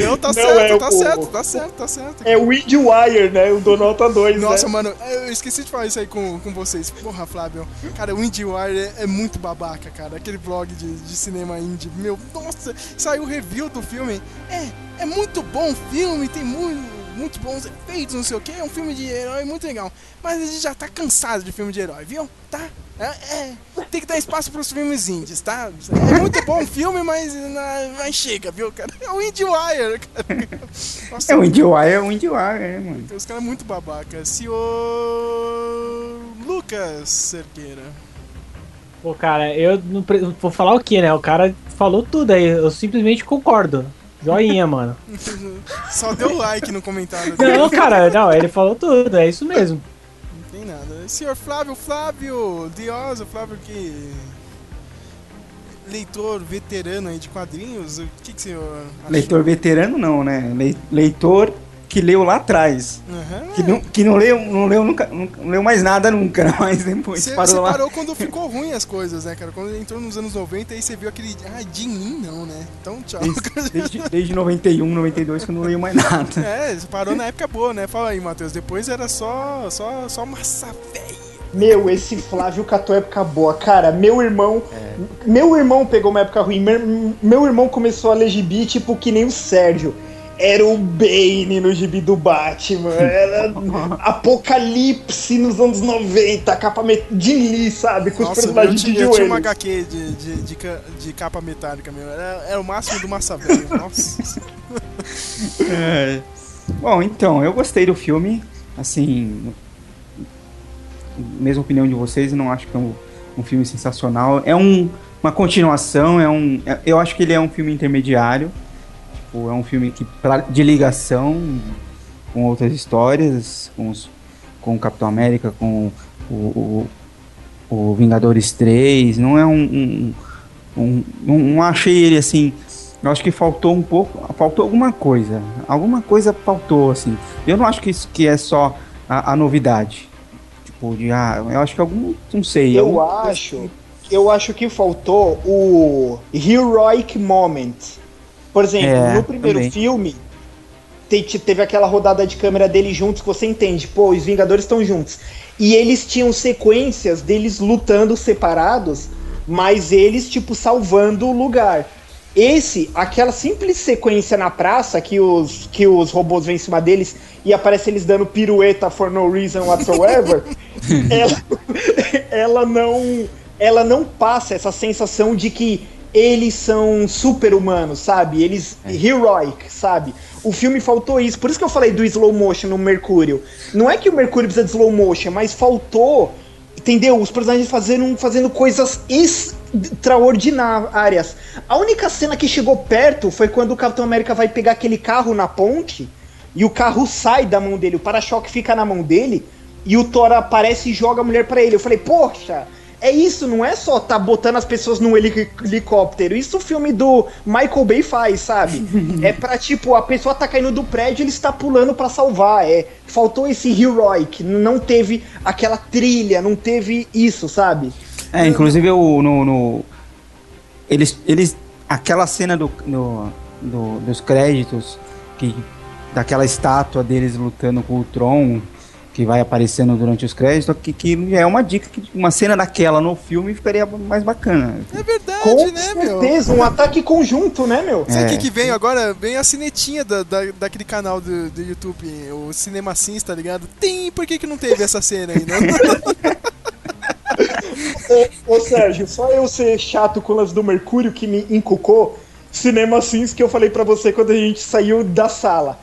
Não, tá Não, certo, é tá o- certo, tá certo, tá certo. É o Windwire, né? Dou nota 2, Nossa, né? mano, eu esqueci de falar isso aí com, com vocês. Porra, Flávio. Cara, o IndieWire é, é muito babaca, cara. Aquele blog de, de cinema indie. Meu, nossa, saiu o review do filme. É, é muito bom o filme, tem muito, muito bons efeitos, não sei o que. É um filme de herói muito legal. Mas a gente já tá cansado de filme de herói, viu? Tá? É, é, tem que dar espaço pros filmes indies, tá? É muito bom o filme, mas, na- mas chega, viu, cara? É o IndieWire, cara. Nossa, É o IndieWire, é o IndieWire, né, mano? os caras muito babacas. Senhor Lucas Cerqueira. Pô, cara, eu não pre- vou falar o que, né? O cara falou tudo aí, eu simplesmente concordo. Joinha, mano. <laughs> Só deu like no comentário. Não, cara, não, ele falou tudo, é isso mesmo. Não tem nada. Senhor Flávio, Flávio Diosa, Flávio que. Leitor veterano aí de quadrinhos, o que, que o senhor achou? Leitor veterano não, né? Le- Leitor que leu lá atrás. Aham, Que é. não, que não leu, não leu nunca, não leu mais nada nunca, <laughs> mas depois Você, parou você lá. parou quando <laughs> ficou ruim as coisas, né, cara? Quando entrou nos anos 90 aí você viu aquele. Ah, de mim não, né? Então tchau. Desde, <laughs> desde, desde 91, 92 que eu não leio mais nada. É, você parou na época boa, né? Fala aí, Matheus. Depois era só, só, só massa velha. Meu, esse Flávio catou época boa. Cara, meu irmão. Meu irmão pegou uma época ruim. Meu, meu irmão começou a ler gibi, tipo, que nem o Sérgio. Era o Bane no gibi do Batman. Era <laughs> Apocalipse nos anos 90. Capa de Lee, sabe? Com os Nossa, eu personagens de tinha, eu tinha uma. HQ de, de, de, de capa metálica, meu. Era, era o máximo do massa velho. <laughs> Nossa. É. Bom, então, eu gostei do filme. Assim, mesma opinião de vocês, eu não acho que é um, um filme sensacional. É um, uma continuação, é um. é- eu acho que ele é um filme intermediário. Tipo, é um filme que, pra- de ligação com outras histórias, com, os, com o Capitão América, com o, o, o Vingadores 3. Não é um. um, um não, não achei ele assim. Eu acho que faltou um pouco, faltou alguma coisa. Alguma coisa faltou, assim. Eu não acho que isso que é só a, a novidade. Tipo, de ah, eu acho que algum. Não sei. Eu algum- acho. Eu acho que faltou o Heroic Moment. Por exemplo, É, no primeiro também. filme, te- te- teve aquela rodada de câmera deles juntos que você entende, pô, os Vingadores estão juntos. E eles tinham sequências deles lutando separados, mas eles, tipo, salvando o lugar. Esse, aquela simples sequência na praça que os, que os robôs vêm em cima deles e aparece eles dando pirueta for no reason whatsoever, <laughs> ela, ela não ela não passa essa sensação de que eles são super-humanos, sabe? Eles heroic, sabe? O filme faltou isso, por isso que eu falei do slow motion no Mercúrio. Não é que o Mercúrio precisa de slow motion, mas faltou, entendeu? Os personagens fazendo, fazendo coisas extraordinárias. A única cena que chegou perto foi quando o Capitão América vai pegar aquele carro na ponte e o carro sai da mão dele, o para-choque fica na mão dele e o Thor aparece e joga a mulher pra ele. Eu falei, poxa, é isso, não é só tá botando as pessoas num heli- helicóptero. Isso o filme do Michael Bay faz, sabe? <laughs> é pra, tipo, a pessoa tá caindo do prédio ele está pulando pra salvar. É, faltou esse heroic, não teve aquela trilha, não teve isso, sabe? É, inclusive eu, no, no- eles, eles, aquela cena do, no- do- dos créditos que daquela estátua deles lutando com o Tron, que vai aparecendo durante os créditos, que, que é uma dica que uma cena daquela no filme ficaria mais bacana. É verdade, Com né, meu? certeza, um ataque conjunto, né, meu? Sabe o É. que, que vem agora? Vem a cinetinha da, da, daquele canal do, do YouTube, o Cinema Sims, tá ligado? Tem, por que, que não teve essa cena ainda? <laughs> Ô, ô, Sérgio, só eu ser chato com as do Mercúrio que me encucou. Cinema Sims que eu falei pra você quando a gente saiu da sala.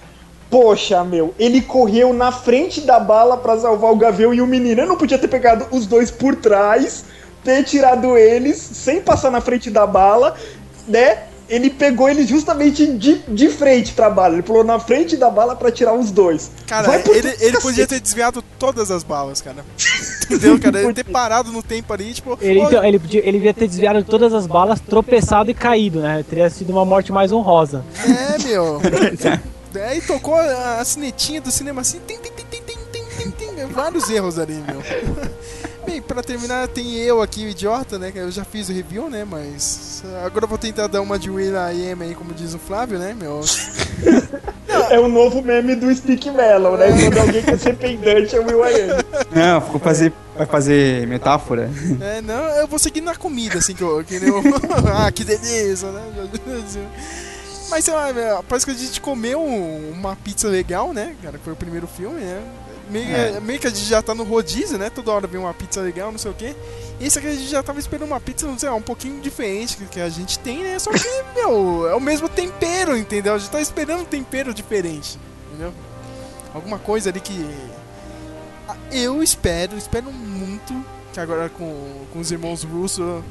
Poxa, meu, ele correu na frente da bala pra salvar o Gavião e o menino. Eu não podia ter pegado os dois por trás, ter tirado eles sem passar na frente da bala, né? Ele pegou ele justamente de, de frente pra bala. Ele pulou na frente da bala pra tirar os dois. Cara, ele, ele podia ter desviado todas as balas, cara. Entendeu, cara? Ele ter <laughs> parado no tempo ali, tipo. Ele, "Ô, então, ele, podia, ele devia ter desviado de todas as balas, tropeçado e caído, né? Teria sido uma morte mais honrosa. É, meu. <laughs> Aí tocou a, sinetinha do cinema assim. Tem, tem, tem, tem, tem, tem, tem, tem. Vários erros ali, meu. <laughs> Bem, pra terminar, tem eu aqui, o idiota, né? que Eu já fiz o review, né? Mas. Agora eu vou tentar dar uma de Will I Am aí, como diz o Flávio, né, meu? É o novo meme do Speak Melon, né? Quando alguém quer ser pendante, é o Will I Am. Não, ficou fazer, vai fazer metáfora. É, não, eu vou seguir na comida, assim, que eu. Que nem eu... <laughs> ah, que delícia, né? <laughs> Mas sei lá, velho, parece que a gente comeu um- uma pizza legal, né? Cara, que foi o primeiro filme, né? Meio, É. meio que a gente já tá no rodízio, né? Toda hora vem uma pizza legal, não sei o quê. E esse aqui a gente já tava esperando uma pizza, não sei, um pouquinho diferente que, que a gente tem, né? Só que, <laughs> meu, é o mesmo tempero, entendeu? A gente tá esperando um tempero diferente, entendeu? Alguma coisa ali que. Ah, Eu espero, espero muito que agora com, com os irmãos Russo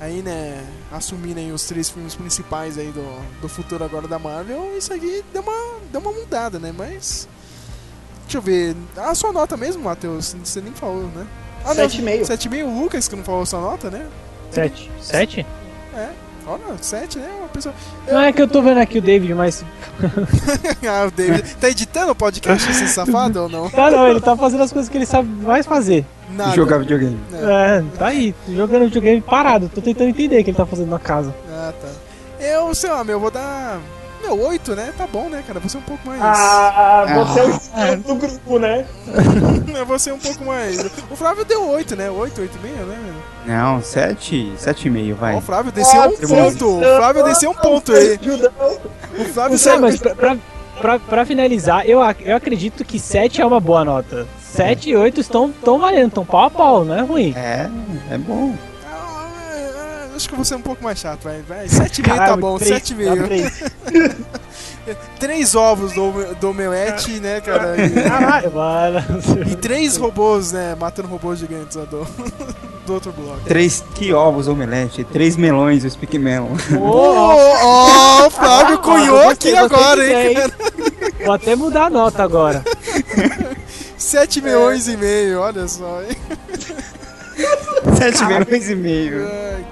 aí, né, assumirem os três filmes principais aí do, do futuro agora da Marvel, isso aqui deu uma, deu uma mudada, né? Mas. Deixa eu ver. A sua nota mesmo, Matheus? Você nem falou, né? Ah, não, 7,5. 7,5 o Lucas que não falou a sua nota, né? Sete. Sete? É. Olha, 7, né? Uma pessoa. Não é que eu tô vendo aqui o David, mas. <laughs> ah, o David. Tá editando o podcast esse safado ou não? Tá não, ele tá fazendo as coisas que ele sabe mais fazer. Nada. Jogar videogame. É, tá aí, jogando videogame parado. Tô tentando entender o que ele tá fazendo na casa. Ah, tá. Eu, sei lá, meu, vou dar. Meu, 8, né? Tá bom, né, cara? Vou ser um pouco mais. Ah, você é o estrela do grupo, né? <laughs> Eu vou ser um pouco mais. O Flávio deu 8, né? 8, 8,5, né? Não, sete, sete e meio, Ó, vai. o Flávio desceu um ponto. O Flávio desceu um ponto aí. O Flávio Não sei, mas pra, pra, pra, pra finalizar, eu, ac- eu acredito que 7 é uma boa nota. 7 e 8 estão, estão valendo, estão pau a pau, não é ruim. É, é bom. Ah, ah, Acho que eu vou ser um pouco mais chato, vai. vai. 7,5 tá bom, três, 7,5. <laughs> três. Ovos do, do omelete, né, cara? E, Caralho, mano. e três robôs, né? Matando robôs gigantes lá do, do outro bloco. Três que ovos, omelete, três melões, o Speak Melon. Ó, ó, o Flávio cunhou Ah, aqui agora, hein? ideia, Vou até mudar a nota agora. 7 milhões e meio, olha só, hein? Sete milhões e meio. Ai,